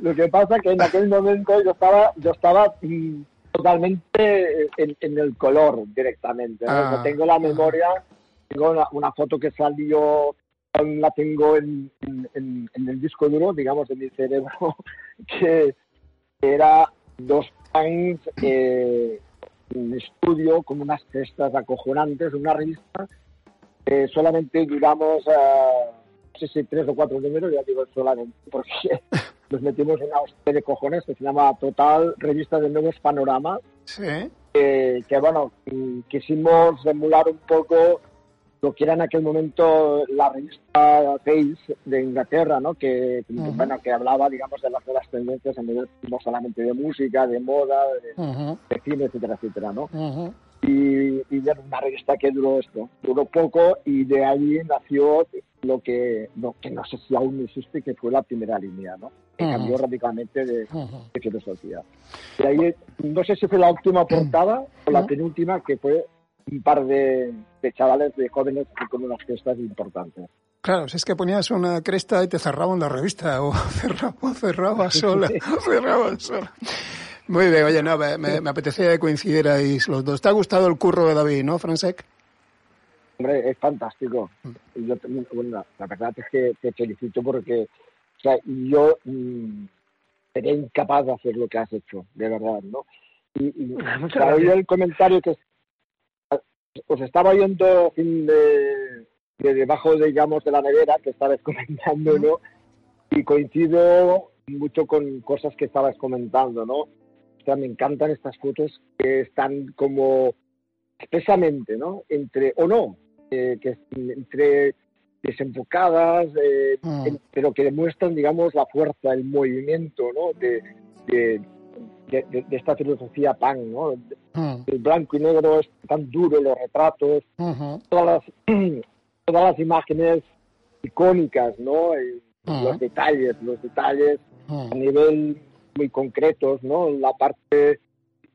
lo, que pasa es que en aquel momento yo estaba, yo estaba mm, totalmente en, el color directamente. Ah, tengo la ah. memoria, tengo una, foto que salió, la tengo en, el disco duro, digamos, en mi cerebro, que era dos pines eh, en estudio con unas cestas acojonantes, una revista solamente duramos, uh, no sé si tres o cuatro números, ya digo solamente, porque nos metimos en una hostia de cojones que se llama Total Revista de Nuevos Panoramas. Sí. que, bueno, quisimos emular un poco lo que era en aquel momento la revista Face de Inglaterra, ¿no? Que, bueno, que hablaba, digamos, de las nuevas tendencias a nivel no solamente de música, de moda, de, cine, etcétera, etcétera, ¿no? Y, y era una revista que duró esto, duró poco y de ahí nació lo que, no, que no sé si aún existe, que fue la primera línea, ¿no? Que cambió radicalmente de, de, filosofía. Y ahí, no sé si fue la última portada o la penúltima, que fue un par de, chavales, de jóvenes con unas crestas importantes. Claro, si es que ponías una cresta y te cerraban la revista, o cerraba, cerraba sola, cerraba sola. Muy bien, oye, no, me, me, apetecía que coincidierais los dos. ¿Te ha gustado el curro de David, no, Fransek? Hombre, es fantástico. Yo, bueno, la verdad es que te felicito porque o sea, yo mm, sería incapaz de hacer lo que has hecho, de verdad, ¿no? Y, y el comentario que os estaba oyendo de, de, debajo, digamos, de la nevera que estabas comentando, ¿no? Y coincido mucho con cosas que estabas comentando, ¿no? Sea, me encantan estas fotos que están como expresamente, ¿no? Entre, o no, eh, que entre desenfocadas, eh, mm. pero que demuestran, digamos, la fuerza, el movimiento, ¿no? De, de, de, esta filosofía pan, ¿no? Mm. El blanco y negro es tan duro, los retratos, todas, las, todas las imágenes icónicas, ¿no? Los detalles, los detalles a nivel muy concretos, ¿no? La parte...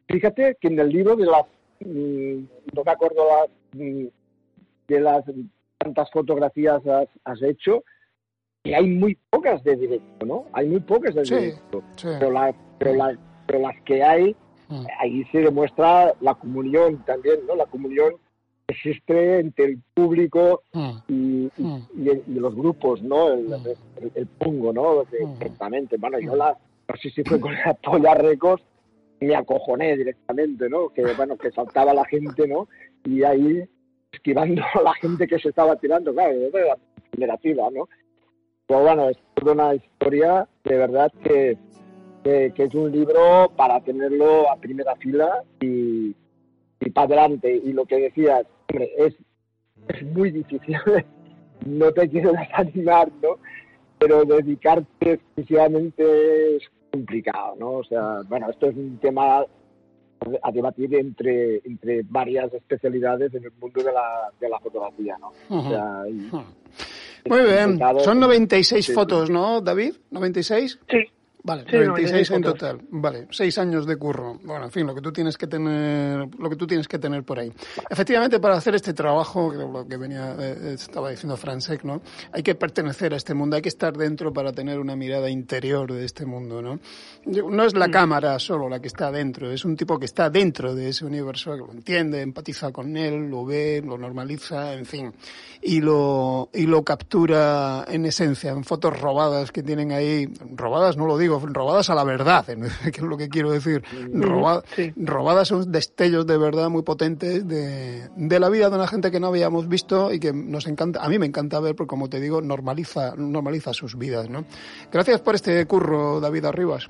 Fíjate que en el libro de las... Mm, no me acuerdo las mm, de las tantas fotografías has, hecho, y hay muy pocas de directo, ¿no? Hay muy pocas de directo. Pero, pero, pero, las que hay, mm. ahí se demuestra la comunión también, ¿no? La comunión existe entre el público mm. y, mm. y, los grupos, ¿no? El, el, pungo, ¿no? Directamente. Bueno, yo la, no sé si fue con la Polla Records, me acojoné directamente, ¿no? Que, bueno, que saltaba la gente, ¿no? Y ahí esquivando a la gente que se estaba tirando, claro, era negativa, ¿no? Pero bueno, es toda una historia de verdad que, que, es un libro para tenerlo a primera fila y, y para adelante. Y lo que decías, hombre, es, es muy difícil, no te quiero desanimar, ¿no? Pero dedicarte exclusivamente complicado, ¿no? O sea, bueno, esto es un tema a debatir entre, entre varias especialidades en el mundo de la, de la fotografía, ¿no? Muy bien, son 96 fotos, ¿no, David? ¿96? Sí. Vale, 26 en total. Vale, seis años de curro. Bueno, en fin, lo que tú tienes que tener, lo que tú tienes que tener por ahí. Efectivamente, para hacer este trabajo, lo que venía, eh, estaba diciendo Fransek, ¿no? Hay que pertenecer a este mundo, hay que estar dentro para tener una mirada interior de este mundo, ¿no? No es la mm. cámara solo la que está dentro, es un tipo que está dentro de ese universo, que lo entiende, empatiza con él, lo ve, lo normaliza, en fin, y lo, y lo captura en esencia, en fotos robadas que tienen ahí, robadas no lo digo, robadas a la verdad, que es lo que quiero decir. Robadas son destellos de verdad muy potentes de, de, la vida de una gente que no habíamos visto y que nos encanta, a mí me encanta ver, porque como te digo, normaliza, normaliza sus vidas, ¿no? Gracias por este curro, David Arribas.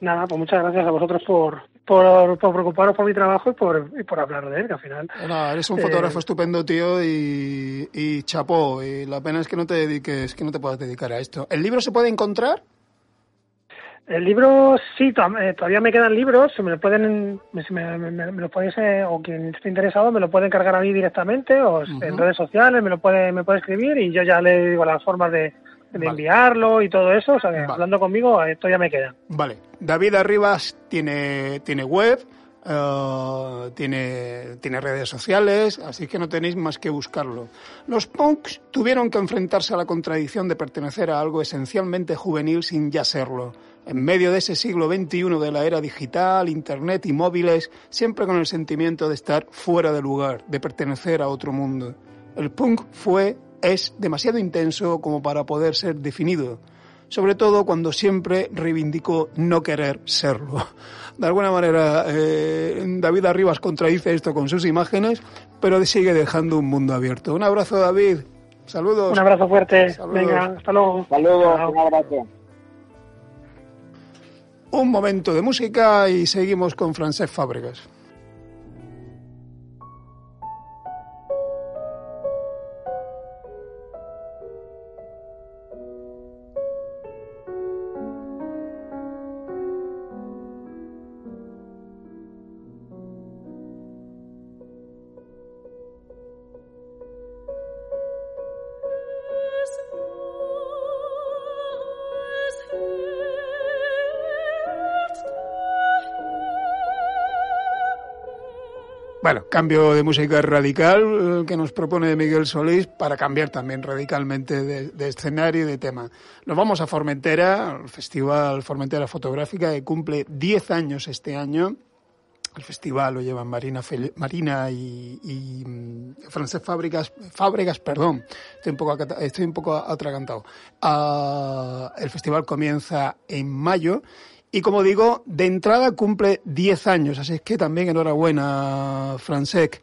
Nada, pues muchas gracias a vosotros por, por, preocuparos por mi trabajo y por, y por hablar de él, que al final... eres un fotógrafo eh, estupendo, tío, y, y chapó. Y la pena es que no te dediques, que no te puedas dedicar a esto. ¿El libro se puede encontrar? El libro, sí, eh, todavía me quedan libros, me lo pueden, me, me, lo podéis, eh, o quien esté interesado, me lo puede encargar a mí directamente, o en redes sociales, me lo puede, me puede escribir y yo ya le digo las formas de, enviarlo y todo eso, o sea, hablando conmigo, esto ya me queda. Vale. David Arribas tiene, tiene web, Uh, tiene, tiene redes sociales, así que no tenéis más que buscarlo. Los punks tuvieron que enfrentarse a la contradicción de pertenecer a algo esencialmente juvenil sin ya serlo. En medio de ese siglo XXI de la era digital, Internet y móviles, siempre con el sentimiento de estar fuera de lugar, de pertenecer a otro mundo. El punk fue, es demasiado intenso como para poder ser definido sobre todo cuando siempre reivindicó no querer serlo. De alguna manera, eh, David Arribas contradice esto con sus imágenes, pero sigue dejando un mundo abierto. Un abrazo, David. Saludos. Un abrazo fuerte. Venga, hasta luego. Saludos, un abrazo. Un momento de música y seguimos con Francesc Fábregas. Bueno, cambio de música radical que nos propone Miguel Solís para cambiar también radicalmente de, escenario y de tema. Nos vamos a Formentera, el Festival Formentera Fotográfica, que cumple 10 años este año. El festival lo llevan Marina, Marina y, y mm, Francés Fábregas, perdón, estoy un poco, estoy un poco atragantado. Ah, el festival comienza en mayo y como digo, de entrada cumple 10 años, así es que también enhorabuena, Francesc.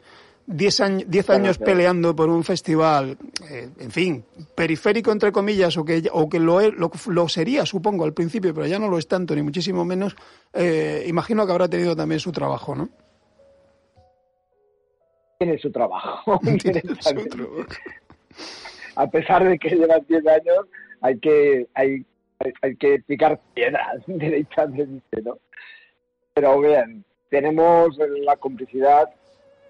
10 años, diez años peleando por un festival, eh, en fin, periférico entre comillas, o que, o que lo, lo, sería, supongo, al principio, pero ya no lo es tanto, ni muchísimo menos. Eh, imagino que habrá tenido también su trabajo, ¿no? Tiene su trabajo. Tiene su trabajo. A pesar de que llevan 10 años, hay que, hay hay, que picar piedras derechamente, ¿no? Pero bien, tenemos la complicidad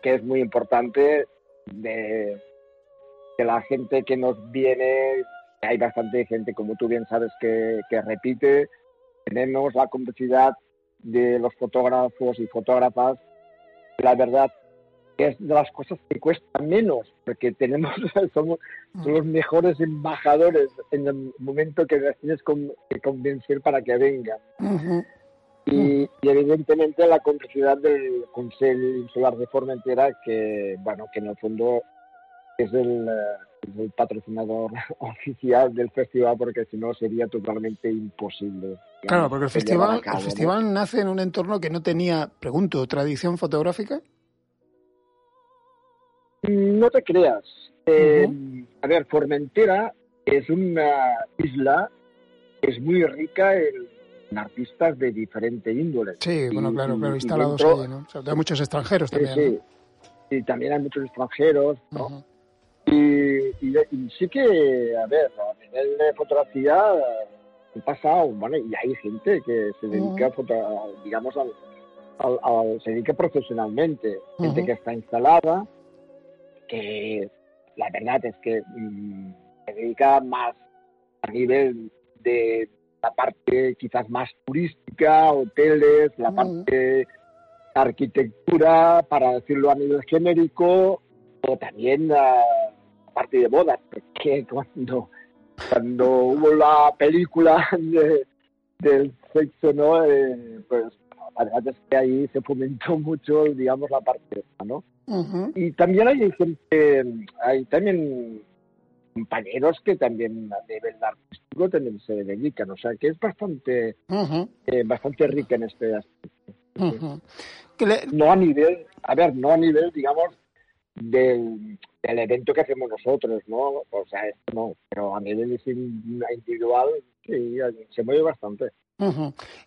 que es muy importante de, la gente que nos viene, hay bastante gente, como tú bien sabes, que repite, tenemos la complicidad de los fotógrafos y fotógrafas, la verdad es de las cosas que cuestan menos, porque tenemos, somos, los mejores embajadores en el momento que las tienes que convencer para que vengan. y, evidentemente la complejidad del Consejo Insular de Formentera, que, bueno, que en el fondo es el, el patrocinador oficial del festival, porque si no sería totalmente imposible. Claro, porque el festival, el festival nace en un entorno que no tenía, pregunto, tradición fotográfica. No te creas. Eh, a ver, Formentera es una isla que es muy rica en artistas de diferente índole. Sí, bueno, claro, claro, instalados allí, ¿no? hay muchos extranjeros también. Sí, sí. Y también hay muchos extranjeros, ¿no? y, sí que, a ver, a nivel de fotografía, he pasado, bueno, y hay gente que se dedica, a digamos, al, se dedica profesionalmente, gente que está instalada, que la verdad es que mm, se dedica más a nivel de la parte quizás más turística, hoteles, la mm. parte arquitectura, para decirlo a nivel genérico, o también la parte de bodas, porque cuando, cuando hubo la película del sexo, ¿no? Eh, pues la verdad es que ahí se fomentó mucho, digamos, la parte esta, ¿no? Y también hay gente, hay también compañeros que también a nivel artístico también se dedican, o sea que es bastante, eh, bastante rica en este aspecto. No a nivel, a ver, no a nivel, digamos, del, del evento que hacemos nosotros, ¿no? O sea, esto no, pero a nivel individual sí, se mueve bastante.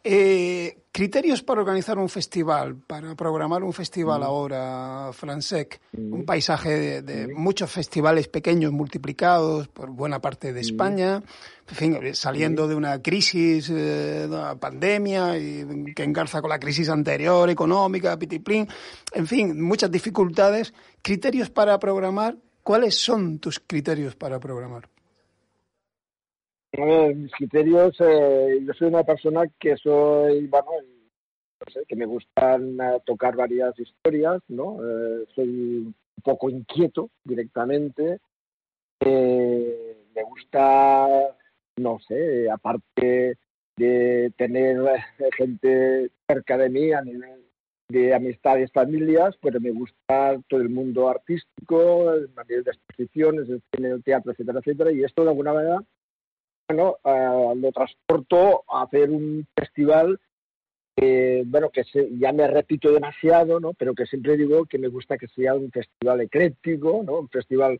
Eh, criterios para organizar un festival, para programar un festival ahora, Francesc, un paisaje de, muchos festivales pequeños multiplicados por buena parte de España, saliendo de una crisis, eh, de una pandemia y que engarza con la crisis anterior, económica, pitiplín, en fin, muchas dificultades. Criterios para programar, ¿cuáles son tus criterios para programar? Mis criterios, eh, yo soy una persona que soy, bueno, no sé, que me gustan eh, tocar varias historias, ¿no? Eh, soy un poco inquieto directamente. me gusta, no sé, aparte de tener gente cerca de mí a nivel de amistades, familias, pero me gusta todo el mundo artístico, a nivel de exposiciones, el teatro, etcétera, etcétera, y esto de alguna manera bueno, eh, lo transporto a hacer un festival bueno, que ya me repito demasiado, ¿no? Pero que siempre digo que me gusta que sea un festival ecléctico, ¿no? Un festival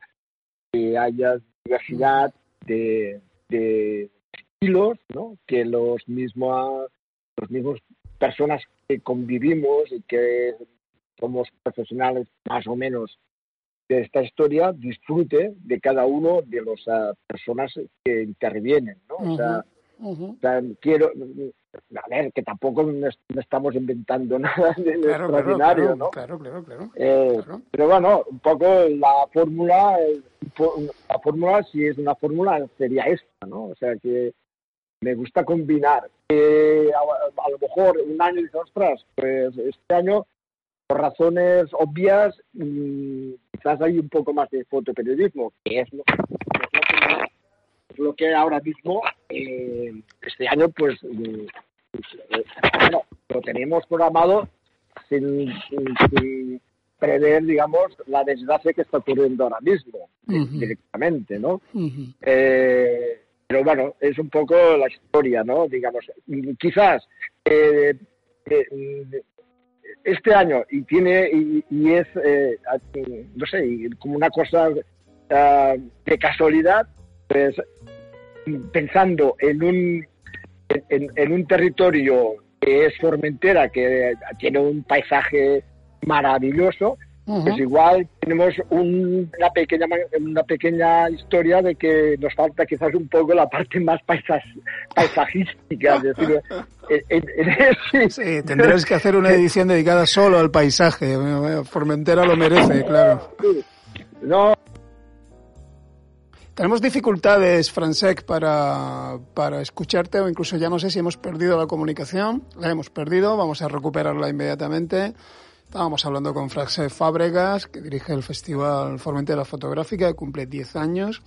que haya diversidad de, estilos, ¿no? Que los mismos, los mismos personas que convivimos y que somos profesionales más o menos de esta historia disfrute de cada uno de las ah, personas que intervienen, ¿no? o, sea, quiero, a ver, que tampoco no estamos inventando nada de extraordinario, ¿no? Claro, claro, eh, claro, Pero bueno, un poco la fórmula, la fórmula, si es una fórmula, sería esta, ¿no? O sea que me gusta combinar. a, lo mejor un año ostras, pues este año por razones obvias, mm, quizás hay un poco más de fotoperiodismo, que es lo, lo que ahora mismo, eh, este año, pues, mm, pues eh, bueno, lo tenemos programado sin, prever, digamos, la desgracia que está ocurriendo ahora mismo, directamente, ¿no? eh, pero bueno, es un poco la historia, ¿no? Digamos, quizás eh, eh, este año y tiene y, es, eh, no sé, como una cosa ah, de casualidad, pues pensando en un en, un territorio que es Formentera, que tiene un paisaje maravilloso, pues igual tenemos una pequeña una pequeña historia de que nos falta quizás un poco la parte más paisajística. decir, sí, tendrás que hacer una edición dedicada solo al paisaje. Formentera lo merece, claro. No. Tenemos dificultades, Francesc, para, para escucharte o incluso ya no sé si hemos perdido la comunicación. La hemos perdido, vamos a recuperarla inmediatamente. Estábamos hablando con Fraxe Fábregas, que dirige el Festival Formentera Fotográfica, que cumple 10 años.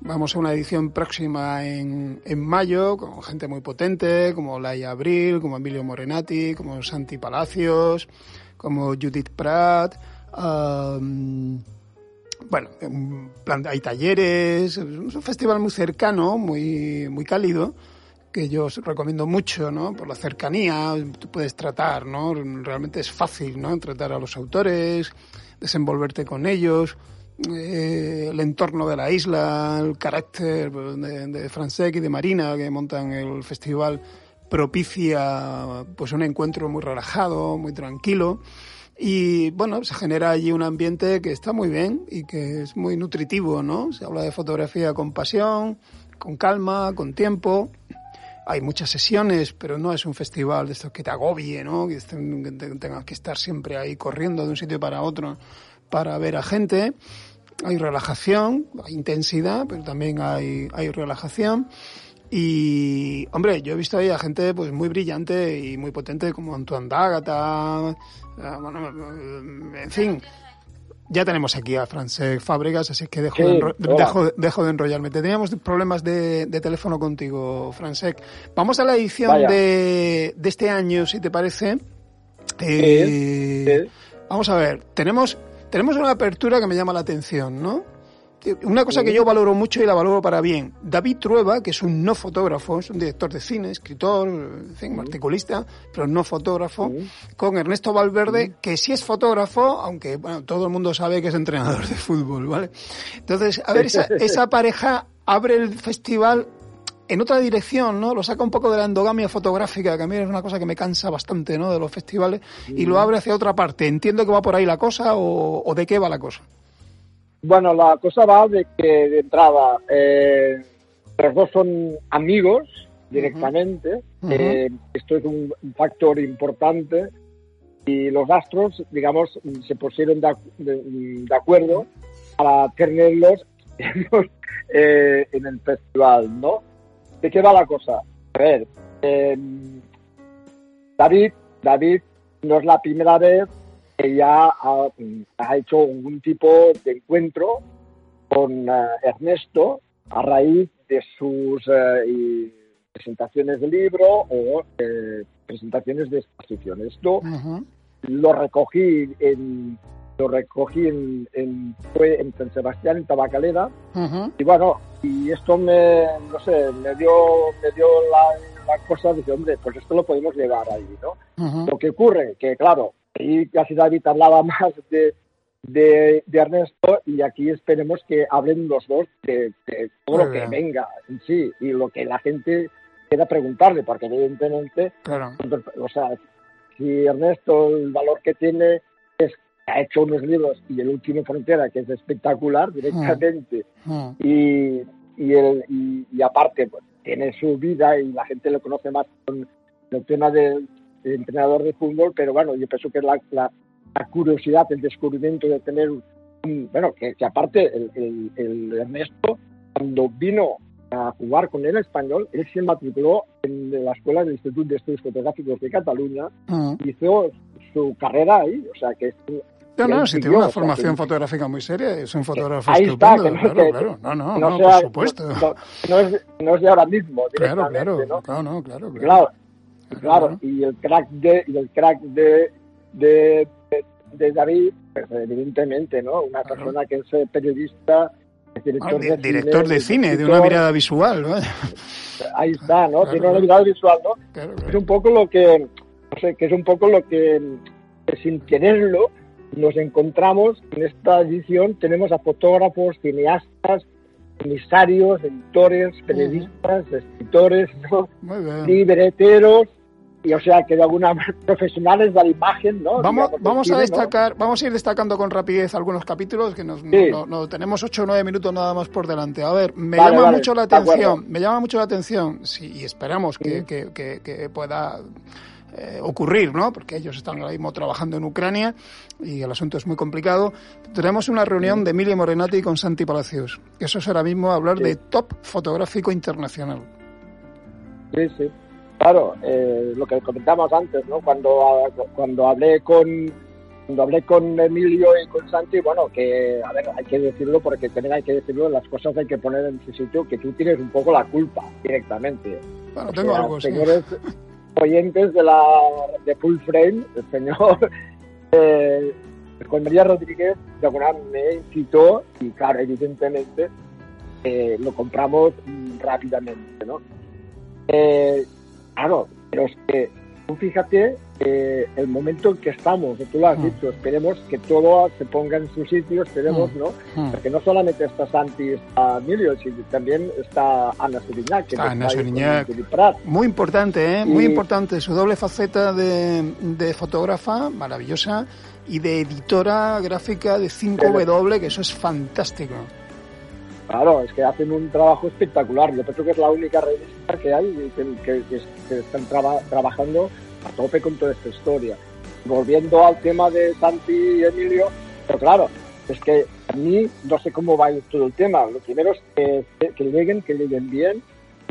Vamos a una edición próxima en, en mayo, con gente muy potente, como Laia Abril, como Emilio Morenati, como Santi Palacios, como Judith Pratt. bueno, hay talleres, es un festival muy cercano, muy, muy cálido, que yo os recomiendo mucho, ¿no? Por la cercanía, tú puedes tratar, ¿no? Realmente es fácil, ¿no? Tratar a los autores, desenvolverte con ellos, eh, el entorno de la isla, el carácter de, de y de Marina que montan el festival propicia pues un encuentro muy relajado, muy tranquilo y bueno, se genera allí un ambiente que está muy bien y que es muy nutritivo, ¿no? Se habla de fotografía con pasión, con calma, con tiempo hay muchas sesiones, pero no es un festival de estos que te agobie, ¿no? Que, tengas que estar siempre ahí corriendo de un sitio para otro para ver a gente. Hay relajación, hay intensidad, pero también hay, hay relajación. Y, hombre, yo he visto ahí a gente pues muy brillante y muy potente como Antoine D'Agata, eh, bueno, en fin, ya tenemos aquí a Francesc Fábregas, así que dejo, de, dejo, de enrollarme. Teníamos problemas de, teléfono contigo, Francesc. Vamos a la edición de, de, este año, si te parece. Eh, vamos a ver, tenemos, tenemos una apertura que me llama la atención, ¿no? Una cosa que yo valoro mucho y la valoro para bien. David Trueba, que es un no fotógrafo, es un director de cine, escritor, en fin, articulista, pero no fotógrafo, con Ernesto Valverde, que sí es fotógrafo, aunque bueno, todo el mundo sabe que es entrenador de fútbol, ¿vale? Entonces, a ver, esa, esa pareja abre el festival en otra dirección, ¿no? Lo saca un poco de la endogamia fotográfica, que a mí es una cosa que me cansa bastante, ¿no? De los festivales, y lo abre hacia otra parte. Entiendo que va por ahí la cosa o, o de qué va la cosa. Bueno, la cosa va de que de entrada eh, los dos son amigos directamente. Eh, esto es un, factor importante y los astros, digamos, se pusieron de, acuerdo para tenerlos eh, en el festival, ¿no? ¿De qué va la cosa? A ver, David, David no es la primera vez ella ha, ha, hecho un tipo de encuentro con eh, Ernesto a raíz de sus eh, presentaciones de libro o eh, presentaciones de exposiciones. Esto lo recogí en lo recogí en, fue en San Sebastián, en Tabacalera, y bueno, y esto me, no sé, me dio, me dio la, la cosa de que, hombre, pues esto lo podemos llevar ahí, ¿no? Lo que ocurre, que claro, y casi David hablaba más de, de, Ernesto y aquí esperemos que hablen los dos de, todo lo que venga en sí y lo que la gente quiera preguntarle, porque evidentemente, o sea, si Ernesto el valor que tiene es que ha hecho unos libros y el último Frontera, que es espectacular directamente, mm. Mm. y, y, el, y, aparte pues, tiene su vida y la gente lo conoce más con el tema de, entrenador de fútbol, pero bueno, yo pienso que la, la, curiosidad, el descubrimiento de tener un, bueno, que, aparte el, el, Ernesto, cuando vino a jugar con el español, él se matriculó en la Escuela del Instituto de Estudios Fotográficos de Cataluña, mm. hizo su carrera ahí, o sea que no, no, si tiene una formación fotográfica muy seria, es un fotógrafo ahí estupendo, está, que no, claro, No, no, no, por supuesto. No, es, no es de ahora mismo, Claro, claro, ¿no? claro, no, claro, claro. Claro, y el crack de, y el crack de, de, de David, pues evidentemente, ¿no? Una persona que es eh, periodista, es director, ah, de, director de cine, de una mirada visual, ¿no? Ahí está, ¿no? Tiene una mirada visual, ¿no? Es un poco lo que, no sé, que es un poco lo que, sin quererlo, nos encontramos en esta edición, tenemos a fotógrafos, cineastas, emisarios, editores, periodistas, escritores, ¿no? libreteros, y o sea que de alguna profesionales de la imagen, ¿no? Vamos, vamos a destacar, vamos a ir destacando con rapidez algunos capítulos que nos no, tenemos ocho o nueve minutos nada más por delante. A ver, me llama mucho la atención, me llama mucho la atención, sí, y esperamos que, que, que, pueda eh, ocurrir, ¿no? Porque ellos están ahora mismo trabajando en Ucrania y el asunto es muy complicado. Tenemos una reunión de Emilio Morenati con Santi Palacios. Eso es ahora mismo hablar de top fotográfico internacional. Sí, sí. Claro, eh, lo que comentamos antes, ¿no? Cuando, cuando hablé con cuando hablé con Emilio y con Santi, bueno, que, a ver, hay que decirlo porque también hay que decirlo, las cosas hay que poner en su sitio, que tú tienes un poco la culpa directamente. Bueno, tengo algo, señores oyentes de la de Full Frame, el señor eh, Juan María Rodríguez de alguna me incitó y claro, evidentemente eh, lo compramos rápidamente, ¿no? Eh, Claro, pero es que tú fíjate el momento en que estamos, tú lo has mm. dicho, esperemos que todo se ponga en su sitio, esperemos, mm. ¿no? Mm. Porque no solamente está Santi, está Emilio, sino también está Ana Suriñac. Que Ana Suriñac. Muy importante, ¿eh? Muy importante. Su doble faceta de, de fotógrafa, maravillosa, y de editora gráfica de 5W, que eso es fantástico. Claro, es que hacen un trabajo espectacular. Yo creo que es la única revista que hay que, que, están trabajando a tope con toda esta historia. Volviendo al tema de Santi y Emilio, pero claro, es que a mí no sé cómo va a ir todo el tema. Lo primero es que, que lleguen, que lleguen bien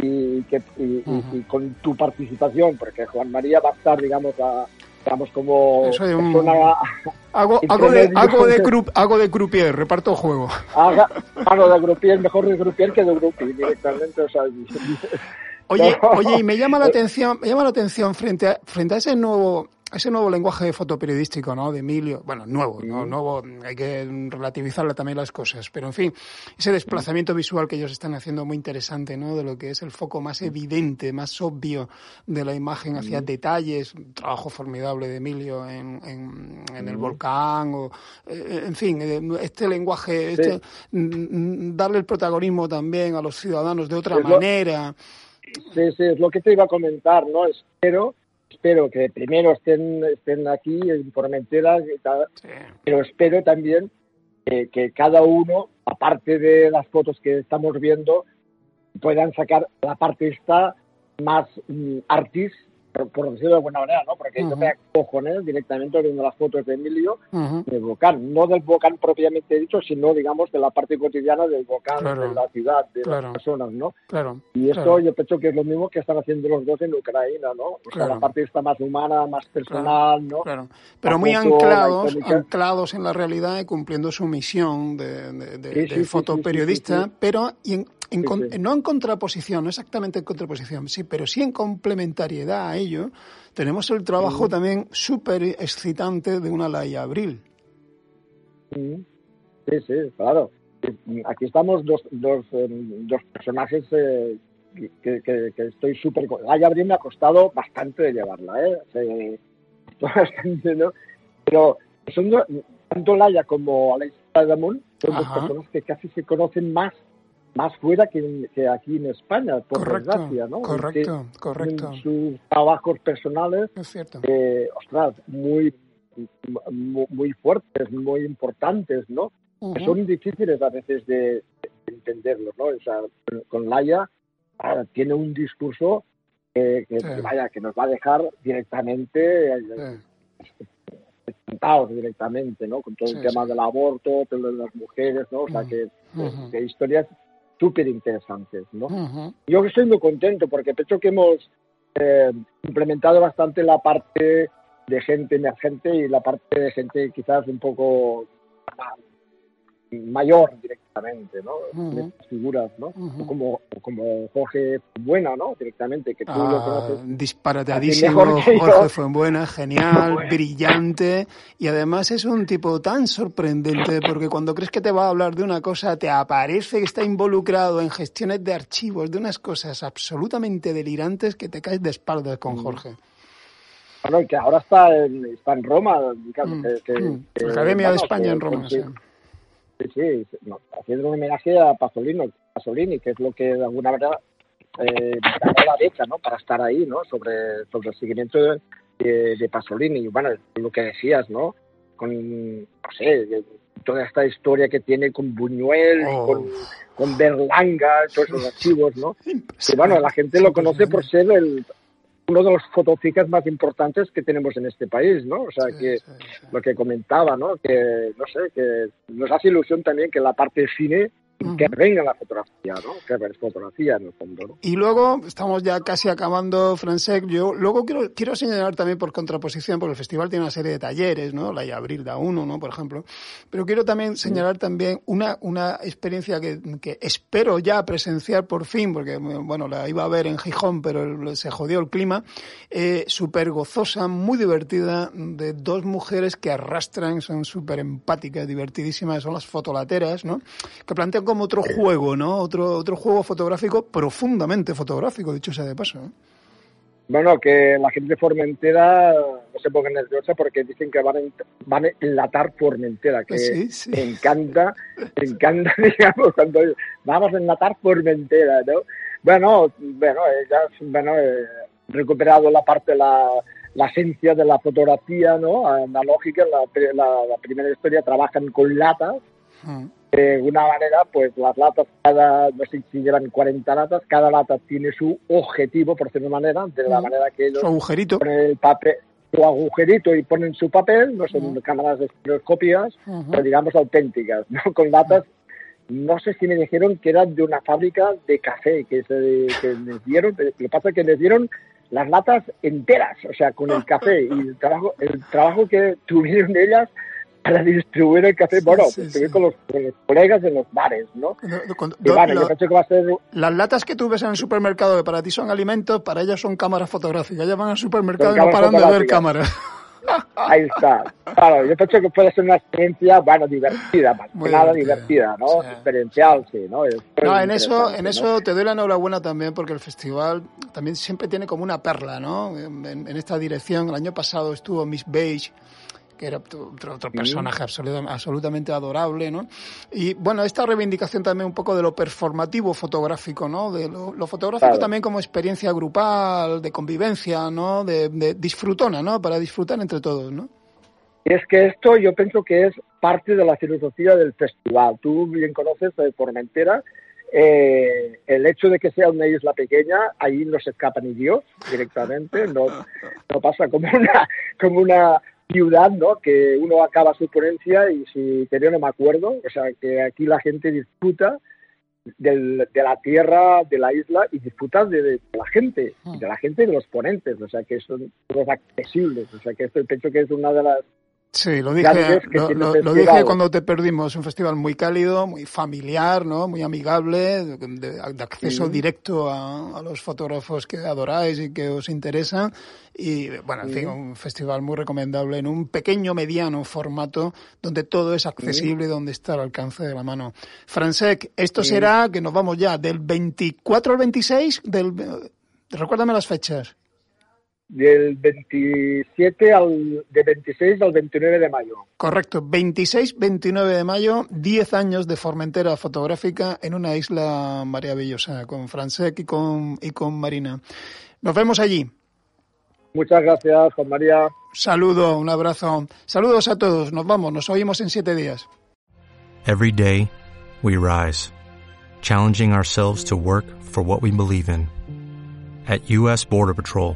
y, que, y, con tu participación, porque Juan María va a estar, digamos, a, estamos como hago, hago, de, hago, de hago de croupier, reparto juego. Hago, de croupier, mejor de croupier que de groupie directamente. O sea, oye, oye, y me llama la atención, me llama la atención frente a, frente a ese nuevo ese nuevo lenguaje fotoperiodístico, ¿no? De Emilio, bueno, nuevo, ¿no? Nuevo, hay que relativizarle también las cosas, pero en fin, ese desplazamiento visual que ellos están haciendo muy interesante, ¿no? De lo que es el foco más evidente, más obvio de la imagen hacia detalles, un trabajo formidable de Emilio en, en, el volcán, o, eh, en fin, eh, este lenguaje, este, darle el protagonismo también a los ciudadanos de otra manera. sí, sí, es lo que te iba a comentar, ¿no? Espero espero que primero estén, estén aquí en Formentera, pero espero también que cada uno, aparte de las fotos que estamos viendo, puedan sacar la parte esta más mm, artis por, decirlo de alguna manera, ¿no? Porque yo me acojoné directamente viendo las fotos de Emilio del volcán, no del volcán propiamente dicho, sino, digamos, de la parte cotidiana del volcán, de la ciudad, de las personas, ¿no? Claro. Y esto yo pienso que es lo mismo que están haciendo los dos en Ucrania, ¿no? O sea, la parte está más humana, más personal, ¿no? Claro. Pero muy anclados, anclados en la realidad y cumpliendo su misión de, de, fotoperiodista, pero y en, no en contraposición, no exactamente en contraposición, sí, pero sí en complementariedad a ello, tenemos el trabajo también súper excitante de una Laia Abril. Sí, sí, claro. Aquí estamos dos, dos, em, dos personajes eh, que, que, estoy súper... Laia Abril me ha costado bastante de llevarla, ¿eh? bastante, ¿no? Pero son tanto Laia como Alex Damon son dos personas que casi se conocen más más fuera que, aquí en España, por desgracia, ¿no? Correcto, correcto. sus trabajos personales, es cierto. Eh, ostras, muy, muy, fuertes, muy importantes, ¿no? que son difíciles a veces de, entenderlos, ¿no? O sea, con Laia ah, tiene un discurso que, vaya, que nos va a dejar directamente sentados directamente, ¿no? Con todo el tema del aborto, de las mujeres, ¿no? O sea, que, que historias súper interesantes, ¿no? Yo estoy muy contento porque pienso que hemos eh, implementado bastante la parte de gente emergente y la parte de gente quizás un poco mayor directamente, ¿no? Figuras, ¿no? como, como Jorge Buena, ¿no? Directamente, que tú lo ah, conoces. Disparateadísimo, Jorge Fuenbuena, genial, brillante, y además es un tipo tan sorprendente porque cuando crees que te va a hablar de una cosa, te aparece que está involucrado en gestiones de archivos, de unas cosas absolutamente delirantes que te caes de espaldas con Jorge. Bueno, que ahora está en, está en Roma, Academia de España en Roma, sí. Sí, sí, haciendo un homenaje a Pasolini, Pasolini, que es lo que de alguna manera eh, la beca, ¿no? Para estar ahí, ¿no? Sobre, sobre el seguimiento de, de, Pasolini. Y bueno, lo que decías, ¿no? Con, no sé, toda esta historia que tiene con Buñuel, oh. con, con Berlanga, todos esos archivos, ¿no? Que bueno, la gente lo conoce por ser el uno de los fotofijas más importantes que tenemos en este país, ¿no? O sea, que lo que comentaba, ¿no? Que, no sé, que nos hace ilusión también que la parte de cine que venga la fotografía, ¿no? Que es fotografía en el fondo, ¿no? Y luego, estamos ya casi acabando, Francesc, yo luego quiero, quiero señalar también por contraposición, porque el festival tiene una serie de talleres, ¿no? La Abril da uno, ¿no? Por ejemplo. Pero quiero también señalar también una, una experiencia que, que espero ya presenciar por fin, porque, bueno, la iba a ver en Gijón, pero se jodió el clima, eh, súper gozosa, muy divertida, de dos mujeres que arrastran, son súper empáticas, divertidísimas, son las fotolateras, ¿no? Que plantean como otro juego, ¿no? Otro, otro juego fotográfico profundamente fotográfico, dicho sea de paso. ¿eh? Bueno, que la gente de Formentera no se ponga nerviosa porque dicen que van a, van a enlatar Formentera, que me encanta, me encanta, digamos, cuando vamos a enlatar Formentera, ¿no? Bueno, bueno, ya bueno, eh, recuperado la parte la, la esencia de la fotografía, ¿no? Analógica, la, la, primera historia trabajan con latas, mm de alguna manera, pues las latas, cada, no sé si llevan 40 latas, cada lata tiene su objetivo, por decirlo de manera, de la manera que ellos su agujerito. ponen el papel, su agujerito y ponen su papel, no son cámaras estereoscópicas, pero digamos auténticas, ¿no? Con latas, no sé si me dijeron que eran de una fábrica de café, que, se, que les dieron, lo que pasa es que les dieron las latas enteras, o sea, con el café y el trabajo, el trabajo que tuvieron ellas para distribuir el café, bueno, Con, los, colegas en los bares, ¿no? Las latas que tú ves en el supermercado que para ti son alimentos, para ellas son cámaras fotográficas. Ellas van al supermercado y no paran de ver cámaras. Ahí está. Claro, yo pienso que puede ser una experiencia, bueno, divertida, más que nada divertida, ¿no? Experiencial, sí, ¿no? no, en eso, en eso te doy la enhorabuena también porque el festival también siempre tiene como una perla, ¿no? En, en esta dirección. El año pasado estuvo Miss Beige que era otro, otro personaje absolutamente adorable, ¿no? Y bueno, esta reivindicación también un poco de lo performativo fotográfico, ¿no? De lo, fotográfico también como experiencia grupal, de convivencia, ¿no? De, disfrutona, ¿no? Para disfrutar entre todos, ¿no? Es que esto yo pienso que es parte de la filosofía del festival. Tú bien conoces de Formentera, eh, el hecho de que sea una isla pequeña, ahí no se escapa ni Dios directamente, no, no pasa como una, como una ciudad, ¿no? Que uno acaba su ponencia y si te no me acuerdo, o sea, que aquí la gente disfruta de la tierra, de la isla y disfruta de, la gente, de la gente de los ponentes, o sea, que son todos accesibles, o sea, que esto pienso que es una de las Sí, lo dije, lo, dije cuando te perdimos. Un festival muy cálido, muy familiar, ¿no? Muy amigable, de, acceso directo a, los fotógrafos que adoráis y que os interesan. Y, bueno, en fin, un festival muy recomendable en un pequeño, mediano formato donde todo es accesible y donde está al alcance de la mano. Francesc, esto será que nos vamos ya del 24 al 26 del... Recuérdame las fechas del 27 al de 26 al 29 de mayo. Correcto, 26-29 de mayo, 10 años de Formentera fotográfica en una isla maravillosa con Francesc y con y con Marina. Nos vemos allí. Muchas gracias, Juan María. Saludo, un abrazo. Saludos a todos. Nos vamos, nos oímos en siete días. Every day we rise, challenging ourselves to work for what we believe in. At US Border Patrol